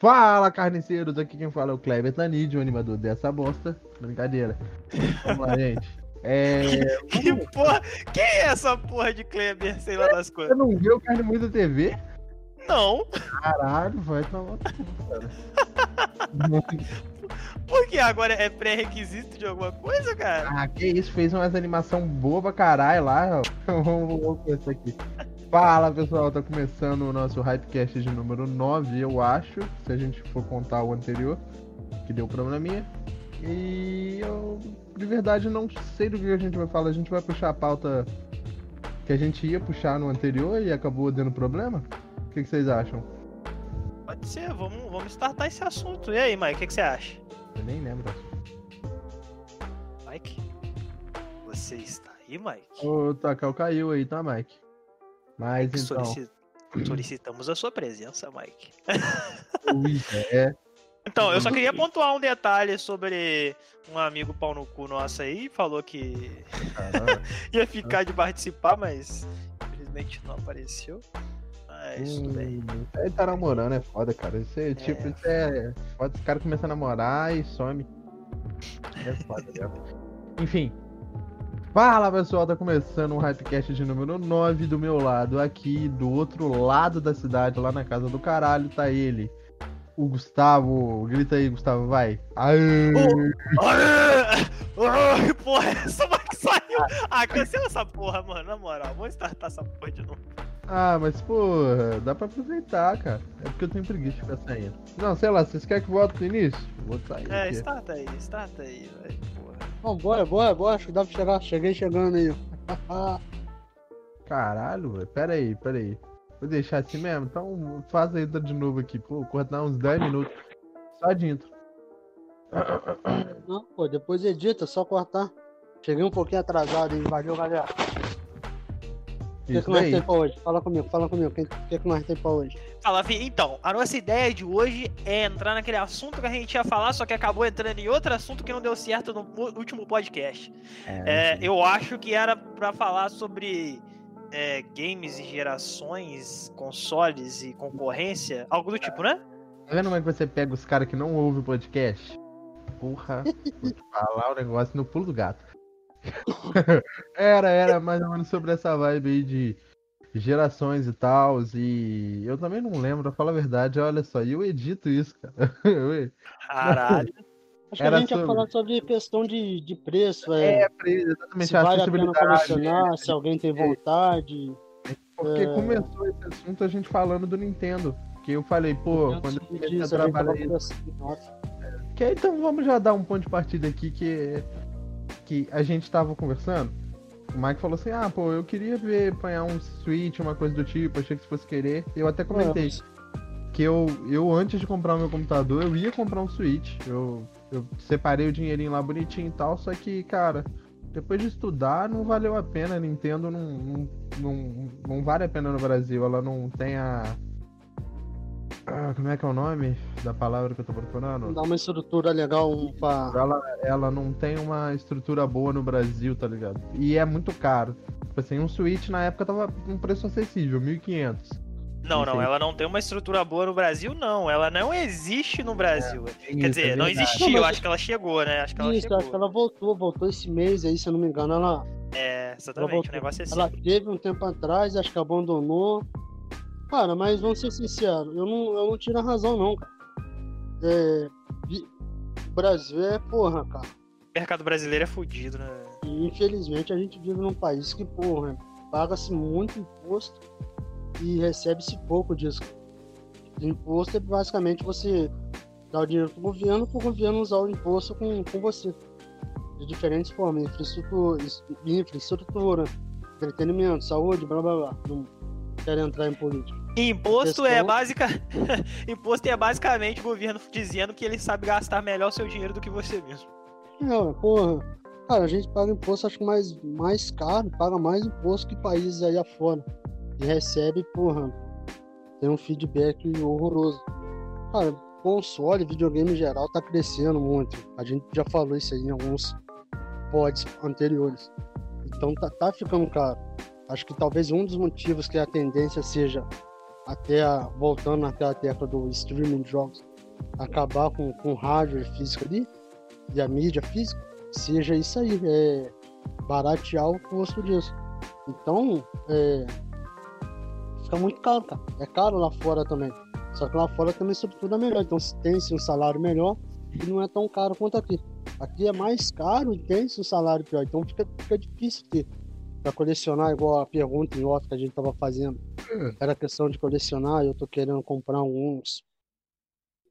Fala, carniceiros! Aqui quem fala é o Kleber Tanid, o animador dessa bosta. Brincadeira. Vamos lá, gente. É... Que porra? Quem é essa porra de Kleber? Sei lá das Você coisas. não viu o Carne Muita TV? Não. Caralho, vai tomar. Porque agora é pré-requisito de alguma coisa, cara? ah, que isso, fez umas animação boa pra caralho lá, ó. Vamos aqui. Fala pessoal, tá começando o nosso Hypecast de número 9, eu acho, se a gente for contar o anterior, que deu probleminha. E eu de verdade não sei do que a gente vai falar, a gente vai puxar a pauta que a gente ia puxar no anterior e acabou dando problema? O que, que vocês acham? Pode ser, vamos, vamos startar esse assunto. E aí, Mike, o que, que você acha? Eu nem lembro. Mike? Você está aí, Mike? O Takal caiu aí, tá, Mike? Mas então. Solici- Solicitamos a sua presença, Mike. Ui, é. Então, eu só queria pontuar um detalhe sobre um amigo pau no cu nosso aí, falou que ia ficar de participar, mas infelizmente não apareceu. Mas tudo bem. Hum, Ele tá namorando, é foda, cara. Isso é, tipo, isso é. Foda os caras começam a namorar e some. É foda, né? Enfim. Fala pessoal, tá começando um Hypecast de número 9 do meu lado. Aqui do outro lado da cidade, lá na casa do caralho, tá ele. O Gustavo. Grita aí, Gustavo, vai. Aê! Ai, porra, essa Mike saiu. Ah, cancela essa porra, mano, na moral. Vamos startar essa porra de novo. Ah, mas porra, dá pra aproveitar, cara. É porque eu tenho preguiça de ficar saindo. Não, sei lá, vocês querem que volte no início? Vou sair. É, aqui. starta aí, starta aí, velho, Bom, bora, bora, bora. Acho que dá pra chegar. Cheguei chegando aí. Caralho, velho. Pera aí, pera aí. Vou deixar assim mesmo? Então faz a intro de novo aqui. Pô, cortar uns 10 minutos. Só de intro. Não, pô, depois edita, só cortar. Cheguei um pouquinho atrasado aí. Valeu, galera. O que, Isso que nós daí. tem pra hoje? Fala comigo, fala comigo. O que, que, que nós tem pra hoje? Fala, Vi, então, a nossa ideia de hoje é entrar naquele assunto que a gente ia falar, só que acabou entrando em outro assunto que não deu certo no último podcast. É, eu acho que era pra falar sobre é, games e gerações, consoles e concorrência, algo do tipo, né? Tá vendo como é que você pega os caras que não ouvem o podcast? Porra, vou te falar o negócio no pulo do gato. era, era mais ou menos sobre essa vibe aí de gerações e tal. E eu também não lembro, pra falar a verdade, olha só, eu edito isso, cara. Eu- Caralho. Acho Era que a gente ia sobre- falar sobre questão de, de preço, é. É, exatamente, se vale a pena colecionar, se alguém tem vontade. Porque É. começou esse assunto a gente falando do Nintendo. Que eu falei, pô, Antes quando eu comecei a trabalhar. Nossa, Que aí, então vamos já dar um ponto de partida aqui que, que a gente tava conversando. O Mike falou assim, ah, pô, eu queria ver apanhar um Switch, uma coisa do tipo, achei que se fosse querer. Eu até comentei que eu, eu antes de comprar o meu computador, eu ia comprar um Switch. Eu, eu separei o dinheirinho lá bonitinho e tal, só que, cara, depois de estudar, não valeu a pena. A Nintendo não, não, não, não vale a pena no Brasil. Ela não tem a. Ah, como é que é o nome da palavra que eu tô procurando? Dá uma estrutura legal pra. Ela, ela não tem uma estrutura boa no Brasil, tá ligado? E é muito caro. Tipo assim, um Switch na época tava um preço acessível, 1.500. Não, não, ela não tem uma estrutura boa no Brasil, não. Ela não existe no Brasil. Tem Quer isso, dizer, é não existiu, Não, mas- acho que ela chegou, né? Acho que ela Isso, chegou. acho que ela voltou, voltou esse mês aí, se eu não me engano. Ela, É, exatamente, voltou. o negócio é assim. ela teve um tempo atrás, acho que abandonou. Cara, mas vamos ser sinceros, eu não, eu não tiro a razão, não, cara. É, o Brasil é porra, cara. O mercado brasileiro é fudido, né? E infelizmente a gente vive num país que, porra, paga-se muito imposto e recebe-se pouco disso. Imposto é basicamente você dar o dinheiro pro governo, pro governo usar o imposto com, com você. De diferentes formas, infraestrutura, infraestrutura, entretenimento, saúde, blá blá blá. Não quero entrar em política. Imposto é. Imposto é basicamente o governo dizendo que ele sabe gastar melhor o seu dinheiro do que você mesmo. Não, porra. Cara, a gente paga imposto, acho que mais, mais caro, paga mais imposto que países aí afora. E recebe, porra, tem um feedback horroroso. Cara, console, videogame em geral tá crescendo muito. A gente já falou isso aí em alguns pods anteriores. Então tá, tá ficando caro. Acho que talvez um dos motivos que a tendência seja até a, voltando naquela tecla do streaming de jogos, acabar com, com o hardware físico ali e a mídia física, seja isso aí, é baratear o custo disso. Então, é, fica muito caro, cara. É caro lá fora também. Só que lá fora também, sobretudo, é melhor. Então, tem-se um salário melhor e não é tão caro quanto aqui. Aqui é mais caro e tem-se um salário pior. Então, fica, fica difícil ter para colecionar, igual a pergunta em off que a gente tava fazendo. Hum. Era questão de colecionar, eu tô querendo comprar alguns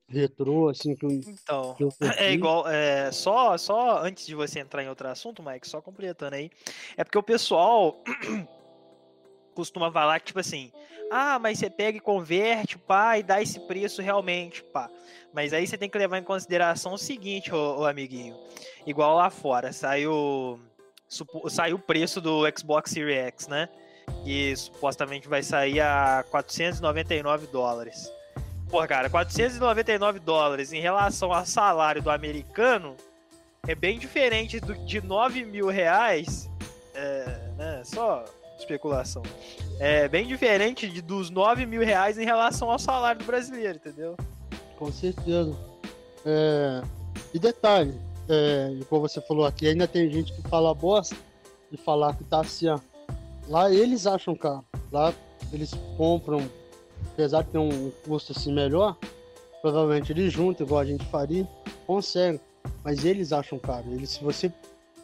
retrô, assim, que Então, que é igual, é, só, só antes de você entrar em outro assunto, Mike, só completando aí, é porque o pessoal costuma falar que, tipo assim, ah, mas você pega e converte, pá, e dá esse preço realmente, pá. Mas aí você tem que levar em consideração o seguinte, ô, ô amiguinho, igual lá fora, saiu, saiu o preço do Xbox Series X, né? Que supostamente vai sair a 499 dólares. Pô, cara, 499 dólares em relação ao salário do americano é bem diferente do, de 9 mil reais. É, né, só especulação. É bem diferente de, dos 9 mil reais em relação ao salário do brasileiro, entendeu? Com certeza. É, e detalhe, é, como você falou aqui, ainda tem gente que fala bosta e falar que tá assim, ó. Lá eles acham caro. Lá eles compram apesar de ter um custo assim melhor, provavelmente eles juntam, igual a gente faria, conseguem. Mas eles acham caro. Eles, se você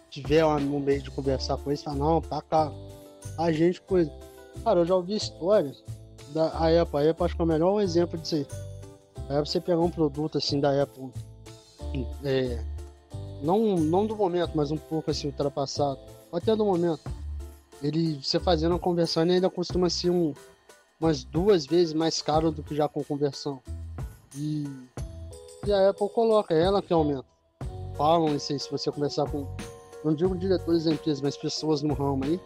tiver um meio de conversar com eles, fala, não, tá caro. A gente, coisa. Cara, eu já ouvi histórias da Apple. A Apple acho que é o melhor exemplo disso aí. Aí você pegar um produto assim da Apple, é, não, não do momento, mas um pouco assim ultrapassado, até do momento, ele você fazendo a conversão ele ainda costuma ser um, umas duas vezes mais caro do que já com conversão. E, e a Apple coloca, é ela que aumenta. Falam isso aí, se você conversar com, não digo diretores da empresa, mas pessoas no ramo aí.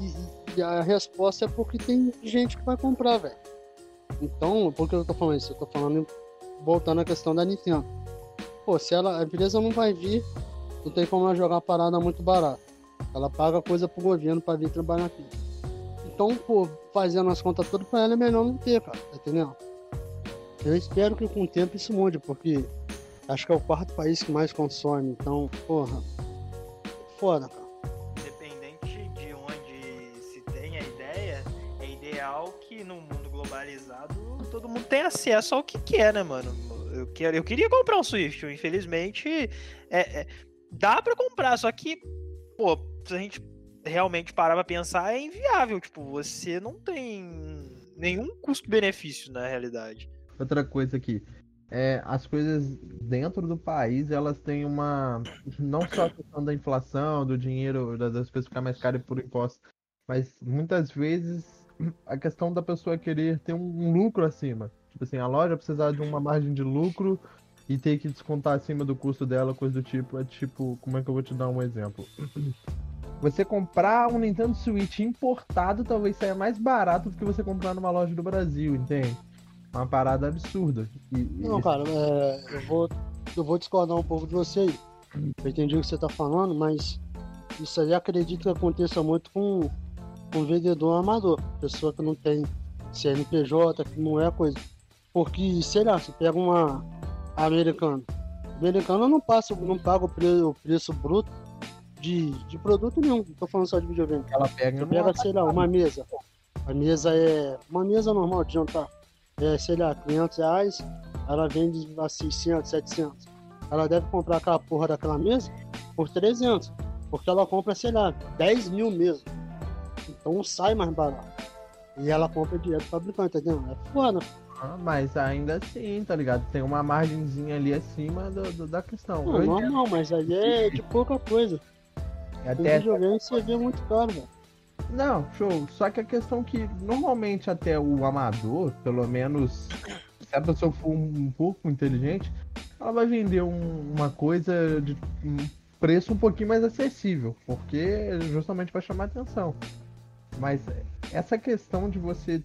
E, e a resposta é porque tem gente que vai comprar, velho. Então, por que eu tô falando isso? Eu tô falando, voltando à questão da Nintendo. Pô, se ela, a empresa não vai vir, não tem como ela jogar a parada muito barata. Ela paga coisa pro governo para vir trabalhar aqui. Então, pô, fazendo as contas todas pra ela é melhor não ter, cara, tá entendendo? Eu espero que com o tempo isso mude, porque acho que é o quarto país que mais consome, então, porra, foda, cara. Independente de onde se tem a ideia, é ideal que no mundo globalizado todo mundo tenha acesso ao que quer, né, mano? Eu, quero, eu queria comprar um Swift, infelizmente é, é dá para comprar, só que, pô, se a gente realmente parar pra pensar, é inviável. Tipo, você não tem nenhum custo-benefício na realidade. Outra coisa aqui. É, as coisas dentro do país, elas têm uma. Não só a questão da inflação, do dinheiro, das coisas ficar mais caras por impostos, mas muitas vezes a questão da pessoa querer ter um lucro acima. Tipo assim, a loja precisar de uma margem de lucro e ter que descontar acima do custo dela, coisa do tipo. É tipo, como é que eu vou te dar um exemplo? Você comprar um Nintendo Switch importado talvez saia mais barato do que você comprar numa loja do Brasil, entende? Uma parada absurda. E, Não, cara, é, eu, vou, eu vou discordar um pouco de você aí. Eu entendi o que você tá falando, mas isso aí acredito que aconteça muito com, com vendedor amador. Pessoa que não tem CNPJ, que não é coisa. Porque, sei lá, você pega uma americana. Americana não passa, não paga o preço, o preço bruto de, de produto nenhum, não tô falando só de videogame. Ela pega, pega sei lá, uma mesa. A mesa é. Uma mesa normal de jantar. É, sei lá, 500 reais. Ela vende a 600, 700. Ela deve comprar aquela porra daquela mesa por 300. Porque ela compra, sei lá, 10 mil mesmo. Então sai mais barato. E ela compra direto do fabricante, entendeu? É foda. Ah, mas ainda assim, tá ligado? Tem uma margenzinha ali acima do, do da questão. Não, não, não, mas aí é de pouca coisa. Até videogame você vê muito caro, velho. Não, show. Só que a questão que normalmente até o amador, pelo menos se a pessoa for um pouco inteligente, ela vai vender um, uma coisa de um preço um pouquinho mais acessível, porque justamente para chamar atenção. Mas essa questão de você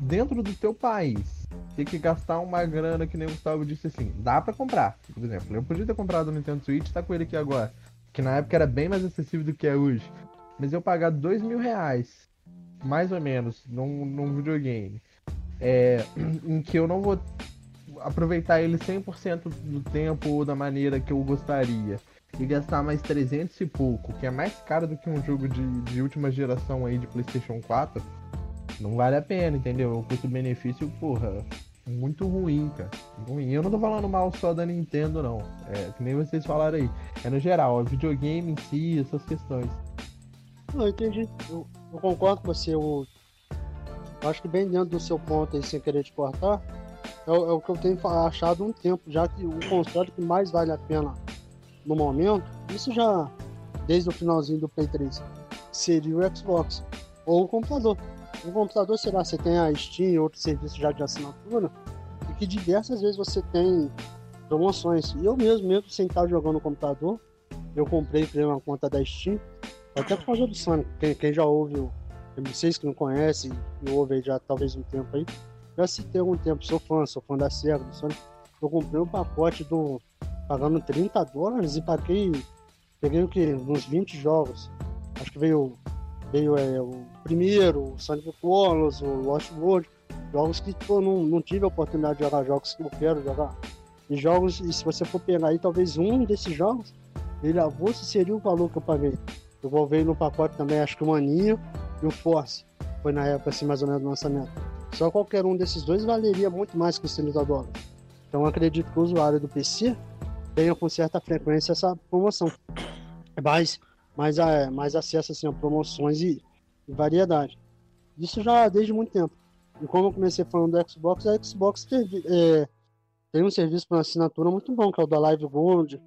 dentro do teu país ter que gastar uma grana que nem o Gustavo disse assim, dá para comprar. Por exemplo, eu podia ter comprado o Nintendo Switch, tá com ele aqui agora que na época era bem mais acessível do que é hoje. Mas eu pagar dois mil reais, mais ou menos, num, num videogame, é, em que eu não vou. aproveitar ele 100% do tempo ou da maneira que eu gostaria e gastar mais 300 e pouco, que é mais caro do que um jogo de, de última geração aí de PlayStation 4, não vale a pena, entendeu? O custo-benefício, porra, muito ruim, cara. Ruim. Eu não tô falando mal só da Nintendo, não. É que nem vocês falaram aí. É no geral, é videogame em si, essas questões. Não, entendi. Eu, eu concordo com você. Eu, eu, acho que bem dentro do seu ponto aí, sem querer te cortar, é, é o que eu tenho achado um tempo, já que o console que mais vale a pena no momento, isso já desde o finalzinho do Play 3, seria o Xbox ou o computador. O computador, será você tem a Steam, outro serviço já de assinatura, e que diversas vezes você tem promoções. E eu mesmo, mesmo sem estar jogando no computador, eu comprei e uma conta da Steam, até por causa do Sonic. Quem, quem já ouve, vocês que não conhecem, e ouve aí já talvez um tempo aí, já citei algum tempo, sou fã, sou fã da Sega, do Sonic. Eu comprei um pacote do pagando 30 dólares e paguei. Peguei o que? Uns 20 jogos. Acho que veio, veio é, o primeiro, o Sonic Colors, o Lost World. Jogos que pô, não, não tive a oportunidade de jogar, jogos que eu quero jogar. E jogos, e se você for pegar aí, talvez um desses jogos, ele avulso seria o valor que eu paguei. Eu vou ver no pacote também, acho que o Maninho e o Force. Foi na época, assim, mais ou menos do lançamento. Só qualquer um desses dois valeria muito mais que os 30 dólares. Então acredito que o usuário do PC tenha com certa frequência essa promoção. Mais, mais, a, mais acesso assim, a promoções e, e variedade. Isso já desde muito tempo. E como eu comecei falando do Xbox, a Xbox teve, é, tem um serviço para assinatura muito bom, que é o da Live Gold,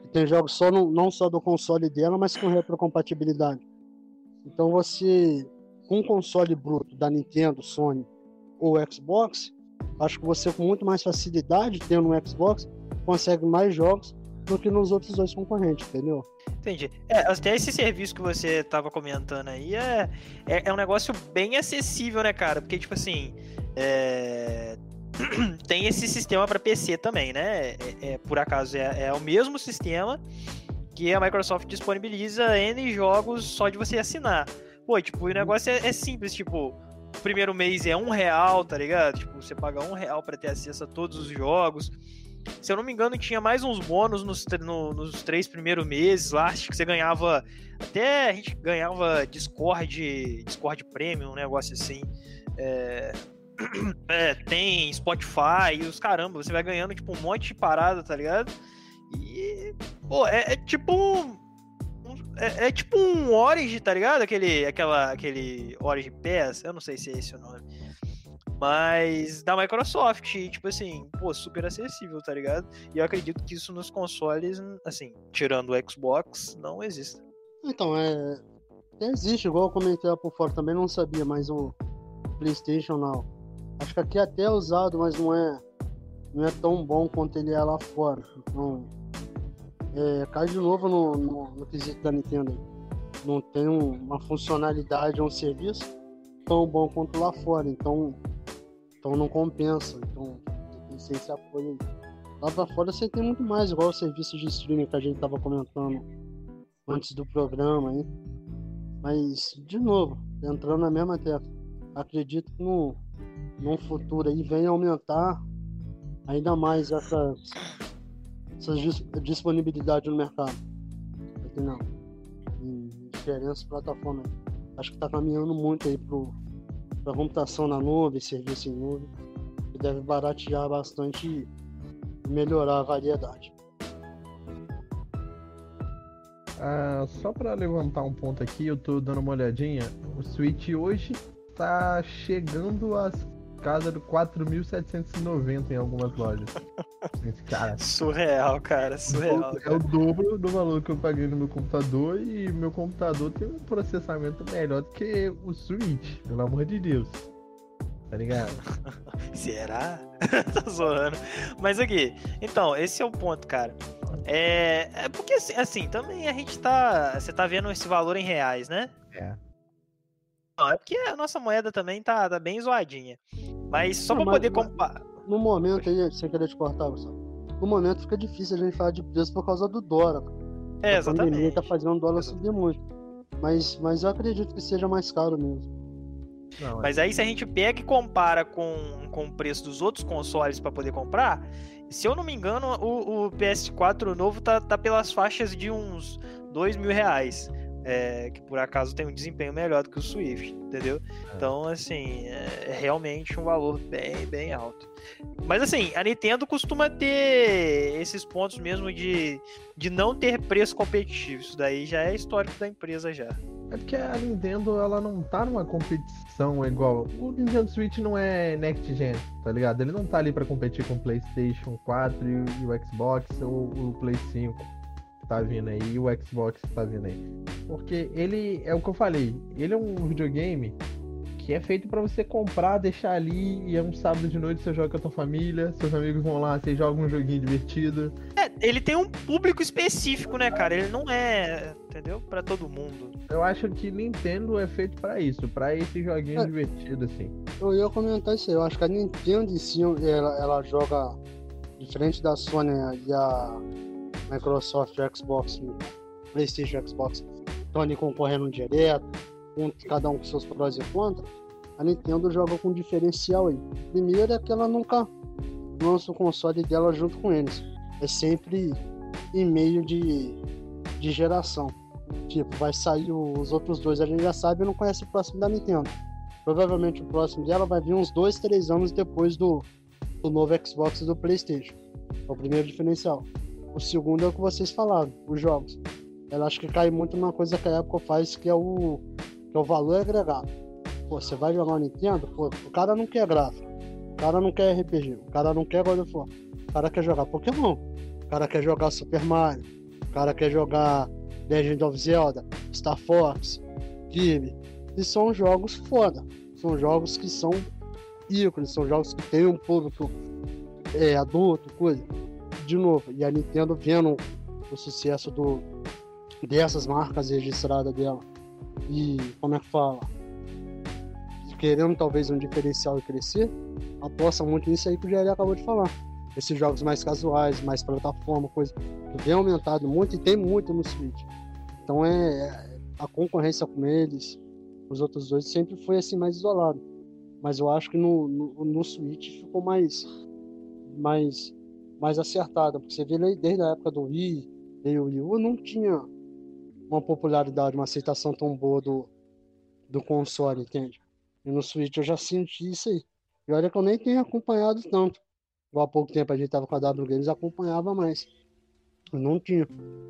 que tem jogos só no, não só do console dela, mas com retrocompatibilidade. Então você, com um console bruto da Nintendo, Sony ou Xbox, acho que você com muito mais facilidade, tendo um Xbox, consegue mais jogos do que nos outros dois concorrentes, entendeu? Entendi. É, até esse serviço que você estava comentando aí é, é, é, um negócio bem acessível, né, cara? Porque, tipo assim, é... tem esse sistema para PC também, né? É, é, por acaso, é, é o mesmo sistema que a Microsoft disponibiliza N jogos só de você assinar. Pô, tipo, o negócio é, é simples, tipo, o primeiro mês é um real, tá ligado? Tipo, você paga um real para ter acesso a todos os jogos. Se eu não me engano, tinha mais uns bônus nos, no, nos três primeiros meses lá. Acho que você ganhava. Até a gente ganhava Discord, Discord Premium, um negócio assim. É, é, tem Spotify os caramba, você vai ganhando tipo um monte de parada, tá ligado? E. Pô, é, é tipo um, é, é, tipo um Origin, tá ligado? Aquele, aquela, aquele Origin Pass, eu não sei se é esse o nome. Mas da Microsoft, tipo assim, pô, super acessível, tá ligado? E eu acredito que isso nos consoles, assim, tirando o Xbox, não existe. Então, é. Existe, igual eu comentei lá por fora, também não sabia, mas o PlayStation não. Acho que aqui é até é usado, mas não é, não é tão bom quanto ele é lá fora. Então, é, cai de novo no, no, no quesito da Nintendo. Não tem um, uma funcionalidade ou um serviço tão bom quanto lá fora. Então, então não compensa. Então tem que ser esse apoio. Lá pra fora você tem muito mais, igual o serviço de streaming que a gente tava comentando antes do programa aí. Mas, de novo, entrando na mesma tecla. Acredito que no, no futuro aí venha aumentar ainda mais essa, essa disponibilidade no mercado. Não. Em diferentes plataformas. Acho que tá caminhando muito aí pro, para computação na nuvem, serviço em nuvem, que deve baratear bastante e melhorar a variedade. Ah, só para levantar um ponto aqui, eu tô dando uma olhadinha. O Switch hoje tá chegando às casas do 4.790 em algumas lojas. cara, surreal, cara, surreal. É o dobro do valor que eu paguei no meu computador e meu computador tem um processamento melhor do que o Switch, pelo amor de Deus. Tá ligado? Será? tá zoando. Mas aqui, então, esse é o ponto, cara. É, é porque assim, assim, também a gente tá. Você tá vendo esse valor em reais, né? É. Não, é porque a nossa moeda também tá, tá bem zoadinha. Mas só Não, pra mas, poder comparar. No momento aí, sem querer te cortar, Gustavo. No momento fica difícil a gente falar de preço por causa do dólar. É, exatamente. A tá fazendo o dólar subir muito. Mas, mas eu acredito que seja mais caro mesmo. Não, é Mas aí se a gente pega e compara com, com o preço dos outros consoles para poder comprar, se eu não me engano, o, o PS4 novo tá, tá pelas faixas de uns dois mil reais é, que por acaso tem um desempenho melhor do que o Swift, entendeu? É. Então, assim, é realmente um valor bem, bem alto. Mas, assim, a Nintendo costuma ter esses pontos mesmo de, de não ter preço competitivo. Isso daí já é histórico da empresa já. É porque a Nintendo, ela não tá numa competição igual. O Nintendo Switch não é Next Gen, tá ligado? Ele não tá ali para competir com o PlayStation 4 e o Xbox ou o Play 5 tá vindo aí e o Xbox que tá vindo aí. Porque ele, é o que eu falei, ele é um videogame que é feito para você comprar, deixar ali e é um sábado de noite você joga com a tua família, seus amigos vão lá, você joga um joguinho divertido. É, ele tem um público específico, né, cara? Ele não é, entendeu? Para todo mundo. Eu acho que Nintendo é feito para isso, para esse joguinho é. divertido assim. Eu ia comentar isso aí, eu acho que a Nintendo em si, ela, ela joga diferente da Sony e a Microsoft, Xbox, PlayStation, Xbox estão ali concorrendo direto, cada um com seus prós e contras. A Nintendo joga com um diferencial aí. Primeiro é que ela nunca lança o console dela junto com eles. É sempre em meio de, de geração. Tipo, vai sair os outros dois, a gente já sabe e não conhece o próximo da Nintendo. Provavelmente o próximo dela vai vir uns dois, três anos depois do, do novo Xbox e do PlayStation. É o primeiro diferencial. O segundo é o que vocês falaram, os jogos. Ela acho que cai muito numa coisa que a Apple faz, que é o, que é o valor agregado. Pô, você vai jogar o Nintendo, pô, o cara não quer gráfico, o cara não quer RPG, o cara não quer God of War, o cara quer jogar Pokémon, o cara quer jogar Super Mario, o cara quer jogar Legend of Zelda, Star Fox, Kirby. E são jogos foda. São jogos que são ícones, são jogos que tem um público é, adulto, coisa de novo, e a Nintendo vendo o sucesso do, dessas marcas registradas dela. E como é que fala? Querendo talvez um diferencial e crescer aposta muito nisso aí que o Jerry acabou de falar. Esses jogos mais casuais mais plataforma coisa que vem aumentado muito e tem muito no Switch. Então é, é a concorrência com eles os outros dois sempre foi assim mais isolado. Mas eu acho que no, no, no Switch ficou mais mais mais acertada, porque você vê desde a época do Wii, e o Wii U não tinha uma popularidade, uma aceitação tão boa do, do console, entende? E no Switch eu já senti isso aí. E olha que eu nem tenho acompanhado tanto. Há pouco tempo a gente tava com a W Games, acompanhava mais. Eu não tinha.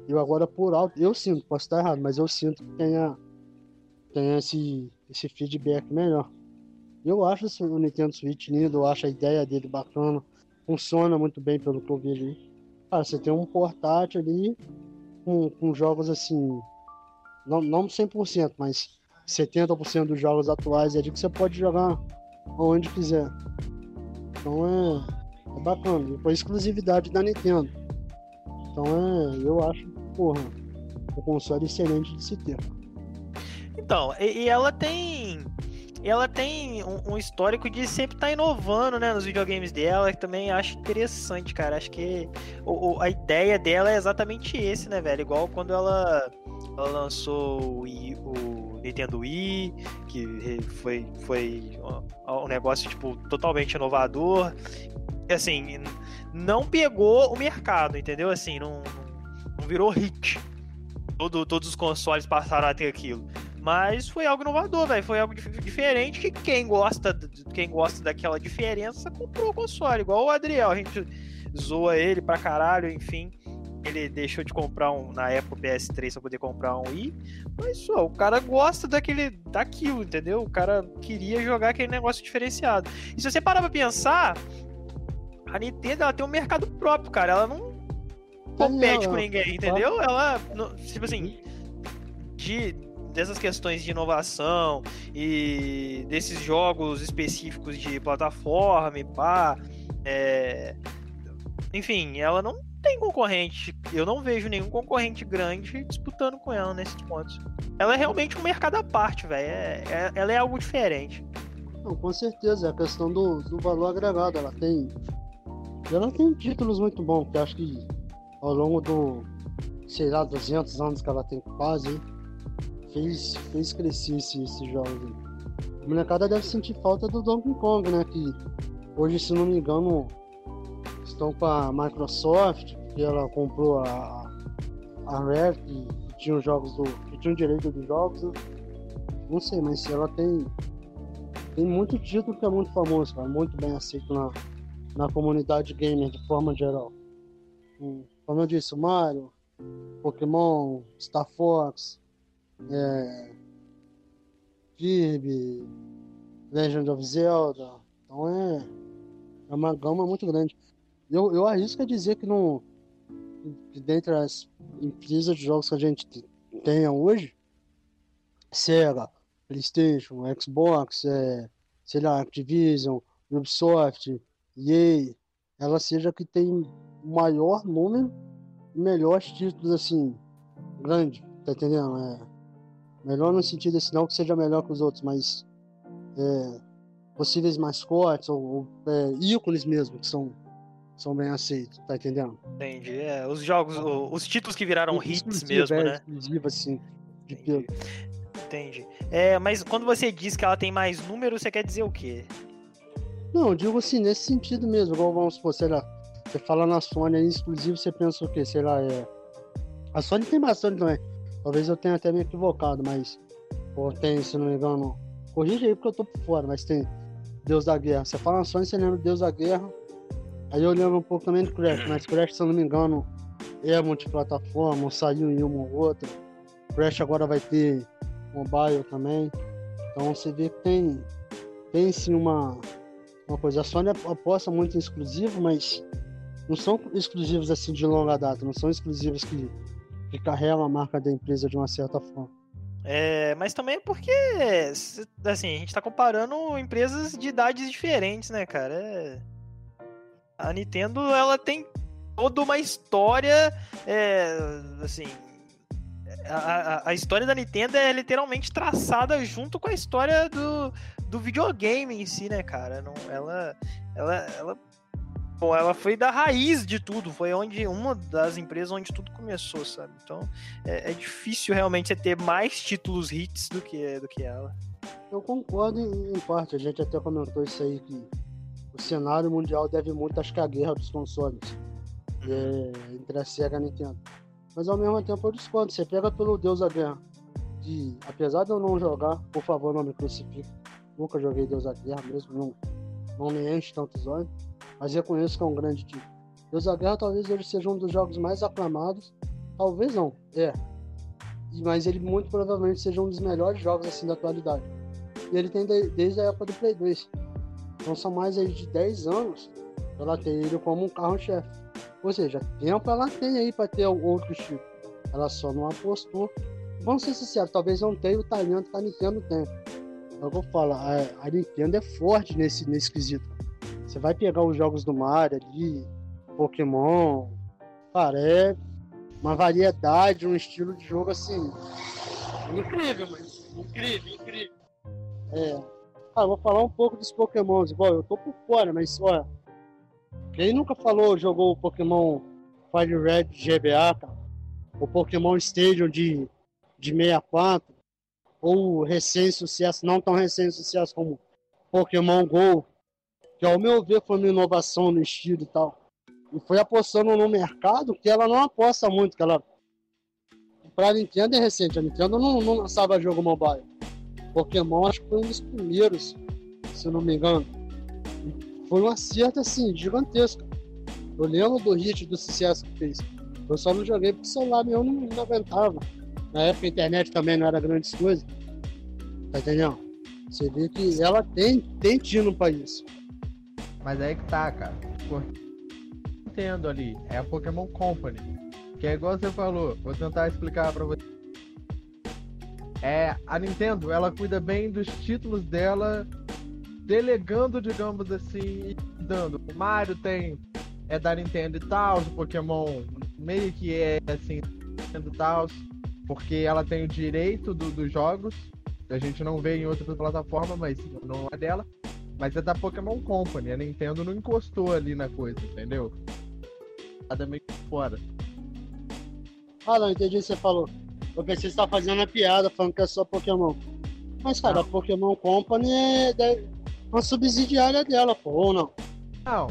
Eu agora por alto, eu sinto, posso estar errado, mas eu sinto que tenha, tenha esse, esse feedback melhor. Eu acho o Nintendo Switch lindo, eu acho a ideia dele bacana funciona muito bem pelo que eu vejo aí. Cara, você tem um portátil ali com, com jogos assim, não, não 100%, mas 70% dos jogos atuais é de que você pode jogar onde quiser. Então é, é bacana. E foi exclusividade da Nintendo. Então é, eu acho, porra, o console excelente de se ter. Então, e ela tem ela tem um, um histórico de sempre estar tá inovando, né, nos videogames dela, que também acho interessante, cara. Acho que o, o, a ideia dela é exatamente esse, né, velho? Igual quando ela, ela lançou o, Wii, o Nintendo Wii, que foi, foi um negócio, tipo, totalmente inovador. Assim, não pegou o mercado, entendeu? Assim, não, não virou hit. Todo, todos os consoles passaram a ter aquilo. Mas foi algo inovador, velho. Foi algo diferente que quem gosta, quem gosta daquela diferença comprou o console. Igual o Adriel, a gente zoa ele pra caralho, enfim. Ele deixou de comprar um na época PS3 pra poder comprar um Wii. Mas só, o cara gosta daquele, daquilo, entendeu? O cara queria jogar aquele negócio diferenciado. E se você parar pra pensar, a Nintendo ela tem um mercado próprio, cara. Ela não compete com ninguém, entendeu? Ela, tipo assim, de dessas questões de inovação e desses jogos específicos de plataforma e pá, é... enfim, ela não tem concorrente. Eu não vejo nenhum concorrente grande disputando com ela nesses pontos. Ela é realmente um mercado à parte, velho. É, é, ela é algo diferente. Não, com certeza, é a questão do, do valor agregado. Ela tem. Ela tem títulos muito bons, que acho que ao longo do, sei lá, 200 anos que ela tem quase, fez, fez crescer esse, esse jogo. a molecada deve sentir falta do Donkey Kong, né? Que hoje, se não me engano, estão com a Microsoft, que ela comprou a, a Rare, que, que tinha os jogos do. que tinha o direito dos jogos. Né? Não sei, mas se ela tem. Tem muito título que é muito famoso, cara, muito bem aceito na, na comunidade gamer de forma geral. Hum, como eu disse, Mario, Pokémon, Star Fox, é, Kirby, Legend of Zelda. Então é, é uma gama muito grande. Eu, eu arrisco a dizer que, não, que dentre as empresas de jogos que a gente tenha hoje, Sega, PlayStation, Xbox, é, sei lá, Activision, Ubisoft, EA, ela seja que tem maior número melhores títulos assim, grande, tá entendendo? É, melhor no sentido assim, não que seja melhor que os outros, mas é, possíveis mascotes ou, ou é, ícones mesmo, que são, são bem aceitos, tá entendendo? Entendi. É, os jogos, os títulos que viraram hits mesmo, é, né? Exclusivo, assim, de pelo. Entendi. É, mas quando você diz que ela tem mais números, você quer dizer o quê? Não, eu digo assim, nesse sentido mesmo, igual vamos supor, sei lá, você fala na Sony aí, exclusivo, você pensa o quê? Sei lá, é. A Sony tem bastante também. Talvez eu tenha até me equivocado, mas. Pô, tem, se não me engano. Corrige aí porque eu tô por fora, mas tem Deus da Guerra. Você fala na Sony, você lembra Deus da Guerra. Aí eu lembro um pouco também de Crash, mas Crash, se não me engano, é multiplataforma, saiu em uma ou outra. Crash agora vai ter mobile também. Então você vê que tem, tem sim uma, uma coisa. A Sony aposta muito em exclusivo, mas não são exclusivos assim de longa data, não são exclusivos que, que carregam a marca da empresa de uma certa forma. É, mas também é porque, assim, a gente tá comparando empresas de idades diferentes, né, cara? É... A Nintendo, ela tem toda uma história, é, assim, a, a, história da Nintendo é literalmente traçada junto com a história do, do videogame em si, né, cara? Não, ela, ela, ela, bom, ela foi da raiz de tudo, foi onde uma das empresas onde tudo começou, sabe? Então é, é difícil realmente você ter mais títulos hits do que, do que ela. Eu concordo em, em parte, a gente até comentou isso aí que o cenário mundial deve muito, acho que a guerra dos consoles uhum. é, entre a Sega e a Nintendo. Mas ao mesmo tempo eu discordo. Você pega pelo Deus da Guerra. De, apesar de eu não jogar, por favor, não me crucifique. Nunca joguei Deus da Guerra mesmo, não, não me enche tantos olhos. Mas reconheço que é um grande tipo. Deus da Guerra talvez ele seja um dos jogos mais aclamados. Talvez não, é. Mas ele muito provavelmente seja um dos melhores jogos assim da atualidade. E ele tem de, desde a época do Play 2. Então são mais aí de 10 anos ela tem ele como um carro-chefe. Ou seja, tempo ela tem aí para ter outros tipos. Ela só não apostou. Vamos ser sinceros, talvez não tenha o talento que a Nintendo tem. É eu vou falar, a, a Nintendo é forte nesse, nesse quesito. Você vai pegar os jogos do Mario ali, Pokémon, cara, é uma variedade, um estilo de jogo assim. Incrível, mas incrível, incrível. É. Ah, vou falar um pouco dos Pokémons. Igual, eu tô por fora, mas olha, quem nunca falou, jogou o Pokémon Fire Red GBA, cara? O Pokémon Stadium de, de 64, ou recém-sucesso, não tão recém-sucesso como Pokémon GO, que ao meu ver foi uma inovação no estilo e tal. E foi apostando no mercado que ela não aposta muito, que ela pra Nintendo é recente, a Nintendo não, não lançava jogo mobile. Pokémon acho que foi um dos primeiros, se não me engano foi um acerto assim, gigantesco. Eu lembro do hit, do sucesso que fez. Eu só não joguei porque o celular meu não, não aguentava. Na época a internet também não era grandes coisas. Tá entendendo? Você vê que ela tem, tem tino pra isso. Mas aí que tá, cara. Entendo ali, é a Pokémon Company. Que é igual você falou, vou tentar explicar pra você. É, a Nintendo, ela cuida bem dos títulos dela delegando, digamos assim, dando. O Mario tem é da Nintendo e tal, o Pokémon meio que é assim, Nintendo e tal, porque ela tem o direito do, dos jogos. A gente não vê em outra plataforma, mas não é dela. Mas é da Pokémon Company. A Nintendo não encostou ali na coisa, entendeu? Nada meio fora. Ah, não, entendi o que você falou. Eu pensei que você tá fazendo a piada falando que é só Pokémon. Mas, cara, a Pokémon Company é uma subsidiária dela, pô, ou não? Não,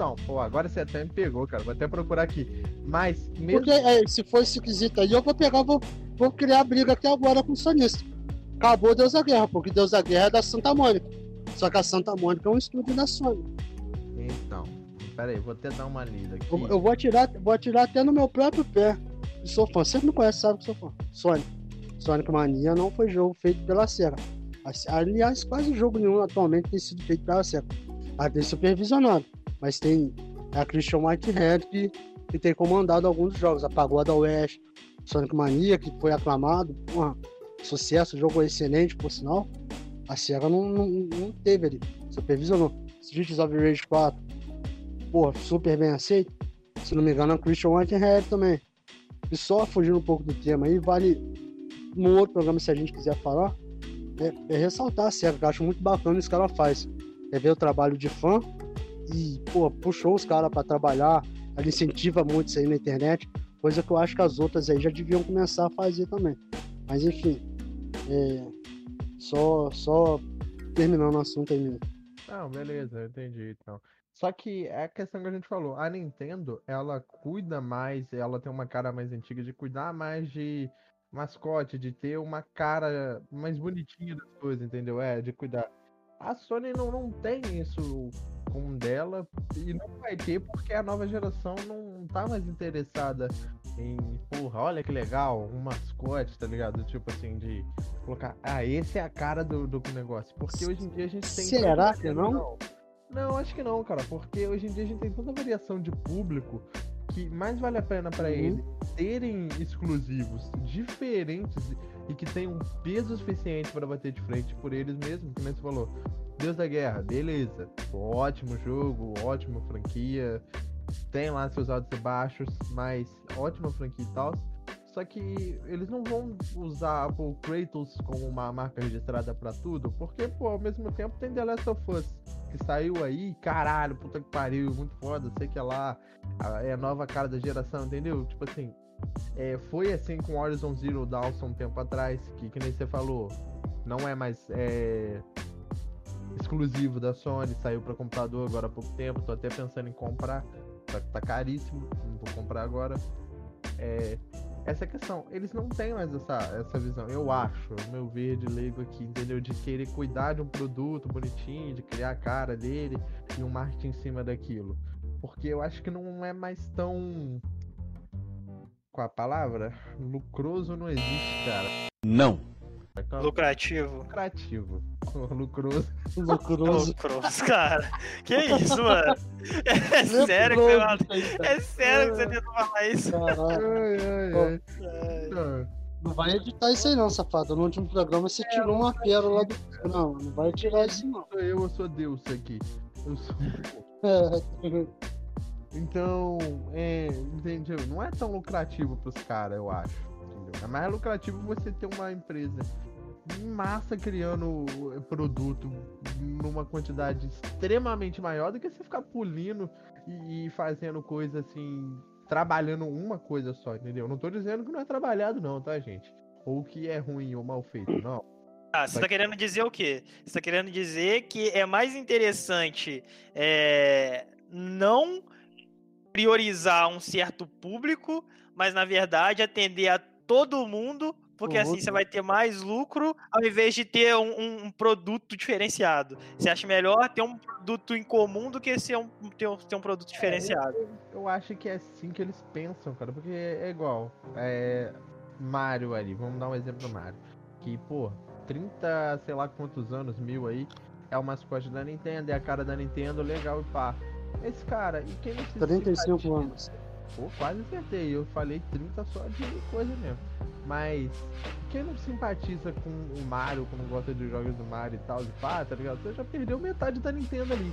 então, pô, agora você até me pegou, cara. Vou até procurar aqui. Mas mesmo. Porque é, se for esse quesito aí, eu vou pegar, vou, vou criar briga aqui agora com o sonista. Acabou Deus da Guerra, porque Deus da Guerra é da Santa Mônica. Só que a Santa Mônica é um estúdio da Sony. Então, pera aí, vou até dar uma lida aqui. Eu, eu vou atirar, vou atirar até no meu próprio pé. Eu sou fã. Você me conhece, sabe que sou fã. Sonic. Sonic Mania não foi jogo feito pela SEGA. Aliás, quase jogo nenhum atualmente tem sido feito pela SEGA. Ela tem supervisionado. Mas tem a Christian Whitehead que, que tem comandado alguns jogos. A Pagoda Oeste, Sonic Mania, que foi aclamado. Porra, sucesso, jogo excelente, por sinal. A SEGA não, não, não teve ali. Supervisionou. Streets of Rage 4, porra, super bem aceito. Se não me engano, a Christian Whitehead também. E só fugindo um pouco do tema aí, vale um outro programa se a gente quiser falar, é, é ressaltar a SEGA, que eu acho muito bacana isso que ela faz. É ver o trabalho de fã e, pô, puxou os caras para trabalhar, ela incentiva muito isso aí na internet, coisa que eu acho que as outras aí já deviam começar a fazer também. Mas enfim, é, só, só terminando o assunto aí mesmo. Não, beleza, entendi então. Só que é a questão que a gente falou, a Nintendo, ela cuida mais, ela tem uma cara mais antiga de cuidar mais de mascote, de ter uma cara mais bonitinha das coisas, entendeu? É, de cuidar. A Sony não, não tem isso com dela e não vai ter porque a nova geração não tá mais interessada em, porra, olha que legal, um mascote, tá ligado? Tipo assim, de colocar, ah, esse é a cara do, do negócio. Porque hoje em dia a gente tem. Será que não? não? Não, acho que não, cara, porque hoje em dia a gente tem tanta variação de público que mais vale a pena para uhum. eles terem exclusivos diferentes e que tenham peso suficiente para bater de frente por eles mesmos, como você falou. Deus da Guerra, beleza. Ótimo jogo, ótima franquia. Tem lá seus altos e baixos, mas ótima franquia e tal. Só que eles não vão usar o Kratos como uma marca registrada para tudo, porque, pô, ao mesmo tempo tem The Last of Us, que saiu aí, caralho, puta que pariu, muito foda, sei que é lá, é a nova cara da geração, entendeu? Tipo assim, é, foi assim com Horizon Zero Dawn um tempo atrás, que, que nem você falou, não é mais é, exclusivo da Sony, saiu para computador agora há pouco tempo, tô até pensando em comprar, que tá caríssimo, não vou comprar agora. É, essa questão. Eles não têm mais essa, essa visão, eu acho, meu verde leigo aqui, entendeu? De querer cuidar de um produto bonitinho, de criar a cara dele e um marketing em cima daquilo. Porque eu acho que não é mais tão. Com a palavra? Lucroso não existe, cara. Não. Lucrativo. Lucrativo. Lucroso. Lucroso. Lucroso, cara. Que isso, mano? É sério que você É sério que você tentou falar isso? Ai, ai, ai. Não vai editar isso aí não, safado. No último programa você é, tirou uma pérola do. Não, não vai tirar isso não. Eu, eu sou Deus aqui. Eu sou. É. Então, é, entendeu? Não é tão lucrativo pros caras, eu acho. É mais lucrativo você ter uma empresa massa criando produto numa quantidade extremamente maior do que você ficar pulindo e, e fazendo coisa assim, trabalhando uma coisa só, entendeu? Não tô dizendo que não é trabalhado, não, tá, gente? Ou que é ruim ou mal feito, não. Ah, você tá querendo dizer o quê? Você tá querendo dizer que é mais interessante é, não priorizar um certo público, mas na verdade atender a todo mundo porque assim você vai ter mais lucro ao invés de ter um, um, produto diferenciado. Você acha melhor ter um produto em comum do que ser um, ter, um, ter um produto diferenciado? É, eu, eu, acho que é assim que eles pensam, cara, porque é igual. É, Mario ali, vamos dar um exemplo do Mario. Que, pô, 30, sei lá quantos anos, mil aí, é o mascote da Nintendo, é a cara da Nintendo, legal e pá. Esse cara, e quem não se 35 anos. Pô, quase acertei. Eu falei 30 só de coisa mesmo. Mas quem não simpatiza com o Mario, como gosta de jogos do Mario e tal, de pá, tá ligado? Você já perdeu metade da Nintendo ali.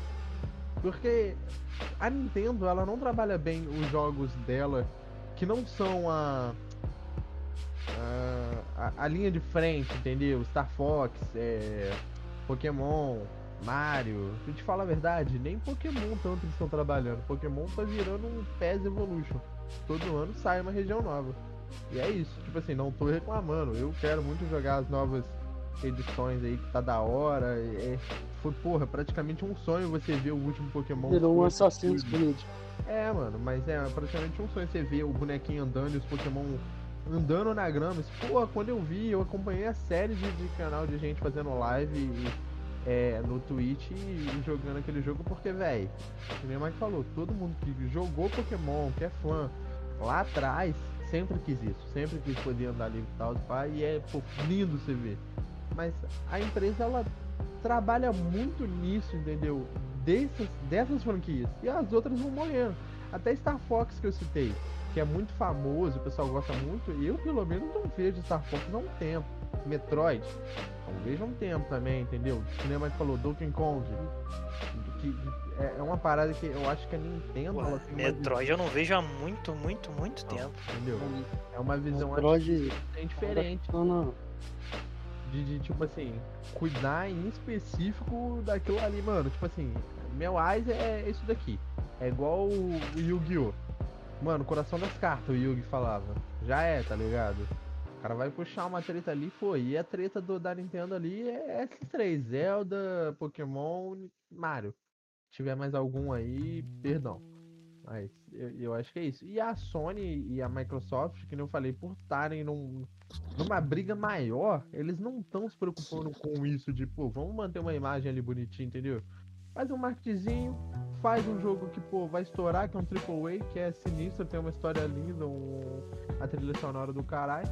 Porque a Nintendo, ela não trabalha bem os jogos dela que não são a. A, a, linha de frente, entendeu? Star Fox, é, Pokémon, Mario. Se te falar a verdade, nem Pokémon tanto eles estão trabalhando. Pokémon tá virando um PES Evolution. Todo ano sai uma região nova. E é isso, tipo assim, não tô reclamando. Eu quero muito jogar as novas edições aí que tá da hora. É, foi, porra, praticamente um sonho você ver o último Pokémon. Virou um Assassin's Creed. É, mano, mas é praticamente um sonho você ver o bonequinho andando e os Pokémon andando na grama. Porra, quando eu vi, eu acompanhei a série de, de canal de gente fazendo live e, é, no Twitch e jogando aquele jogo, porque, velho, como o Mike falou, todo mundo que jogou Pokémon, que é fã, lá atrás, sempre quis isso, sempre quis poder andar livre e tal, e é pô, lindo você ver. Mas a empresa, ela trabalha muito nisso, entendeu? Dessas, dessas franquias. E as outras vão morrendo. Até Star Fox que eu citei, que é muito famoso, o pessoal gosta muito, eu pelo menos não vejo Star Fox há um tempo. Metroid, não vejo há um tempo também, entendeu? O cinema que falou, Donkey Kong. Que, é, é uma parada que eu acho que a Nintendo. Ué, Metroid eu não vejo há muito, muito, muito não, tempo. Entendeu? É uma visão Metroid... é diferente. Não, não. De, de, tipo assim, cuidar em específico daquilo ali, mano. Tipo assim, meu eyes é isso daqui. É igual o, o Yu-Gi-Oh! Mano, coração das cartas, o Yugi falava. Já é, tá ligado? O cara vai puxar uma treta ali, foi. E a treta do, da Nintendo ali é esses três: Zelda, Pokémon, Mario. Se tiver mais algum aí, perdão. Mas eu, eu, acho que é isso. E a Sony e a Microsoft, que eu falei, por estarem num, numa briga maior, eles não estão se preocupando com isso de, pô, vamos manter uma imagem ali bonitinha, entendeu? Faz um marketingzinho, faz um jogo que, pô, vai estourar, que é um AAA, que é sinistro, tem uma história linda, um, a trilha sonora do caralho.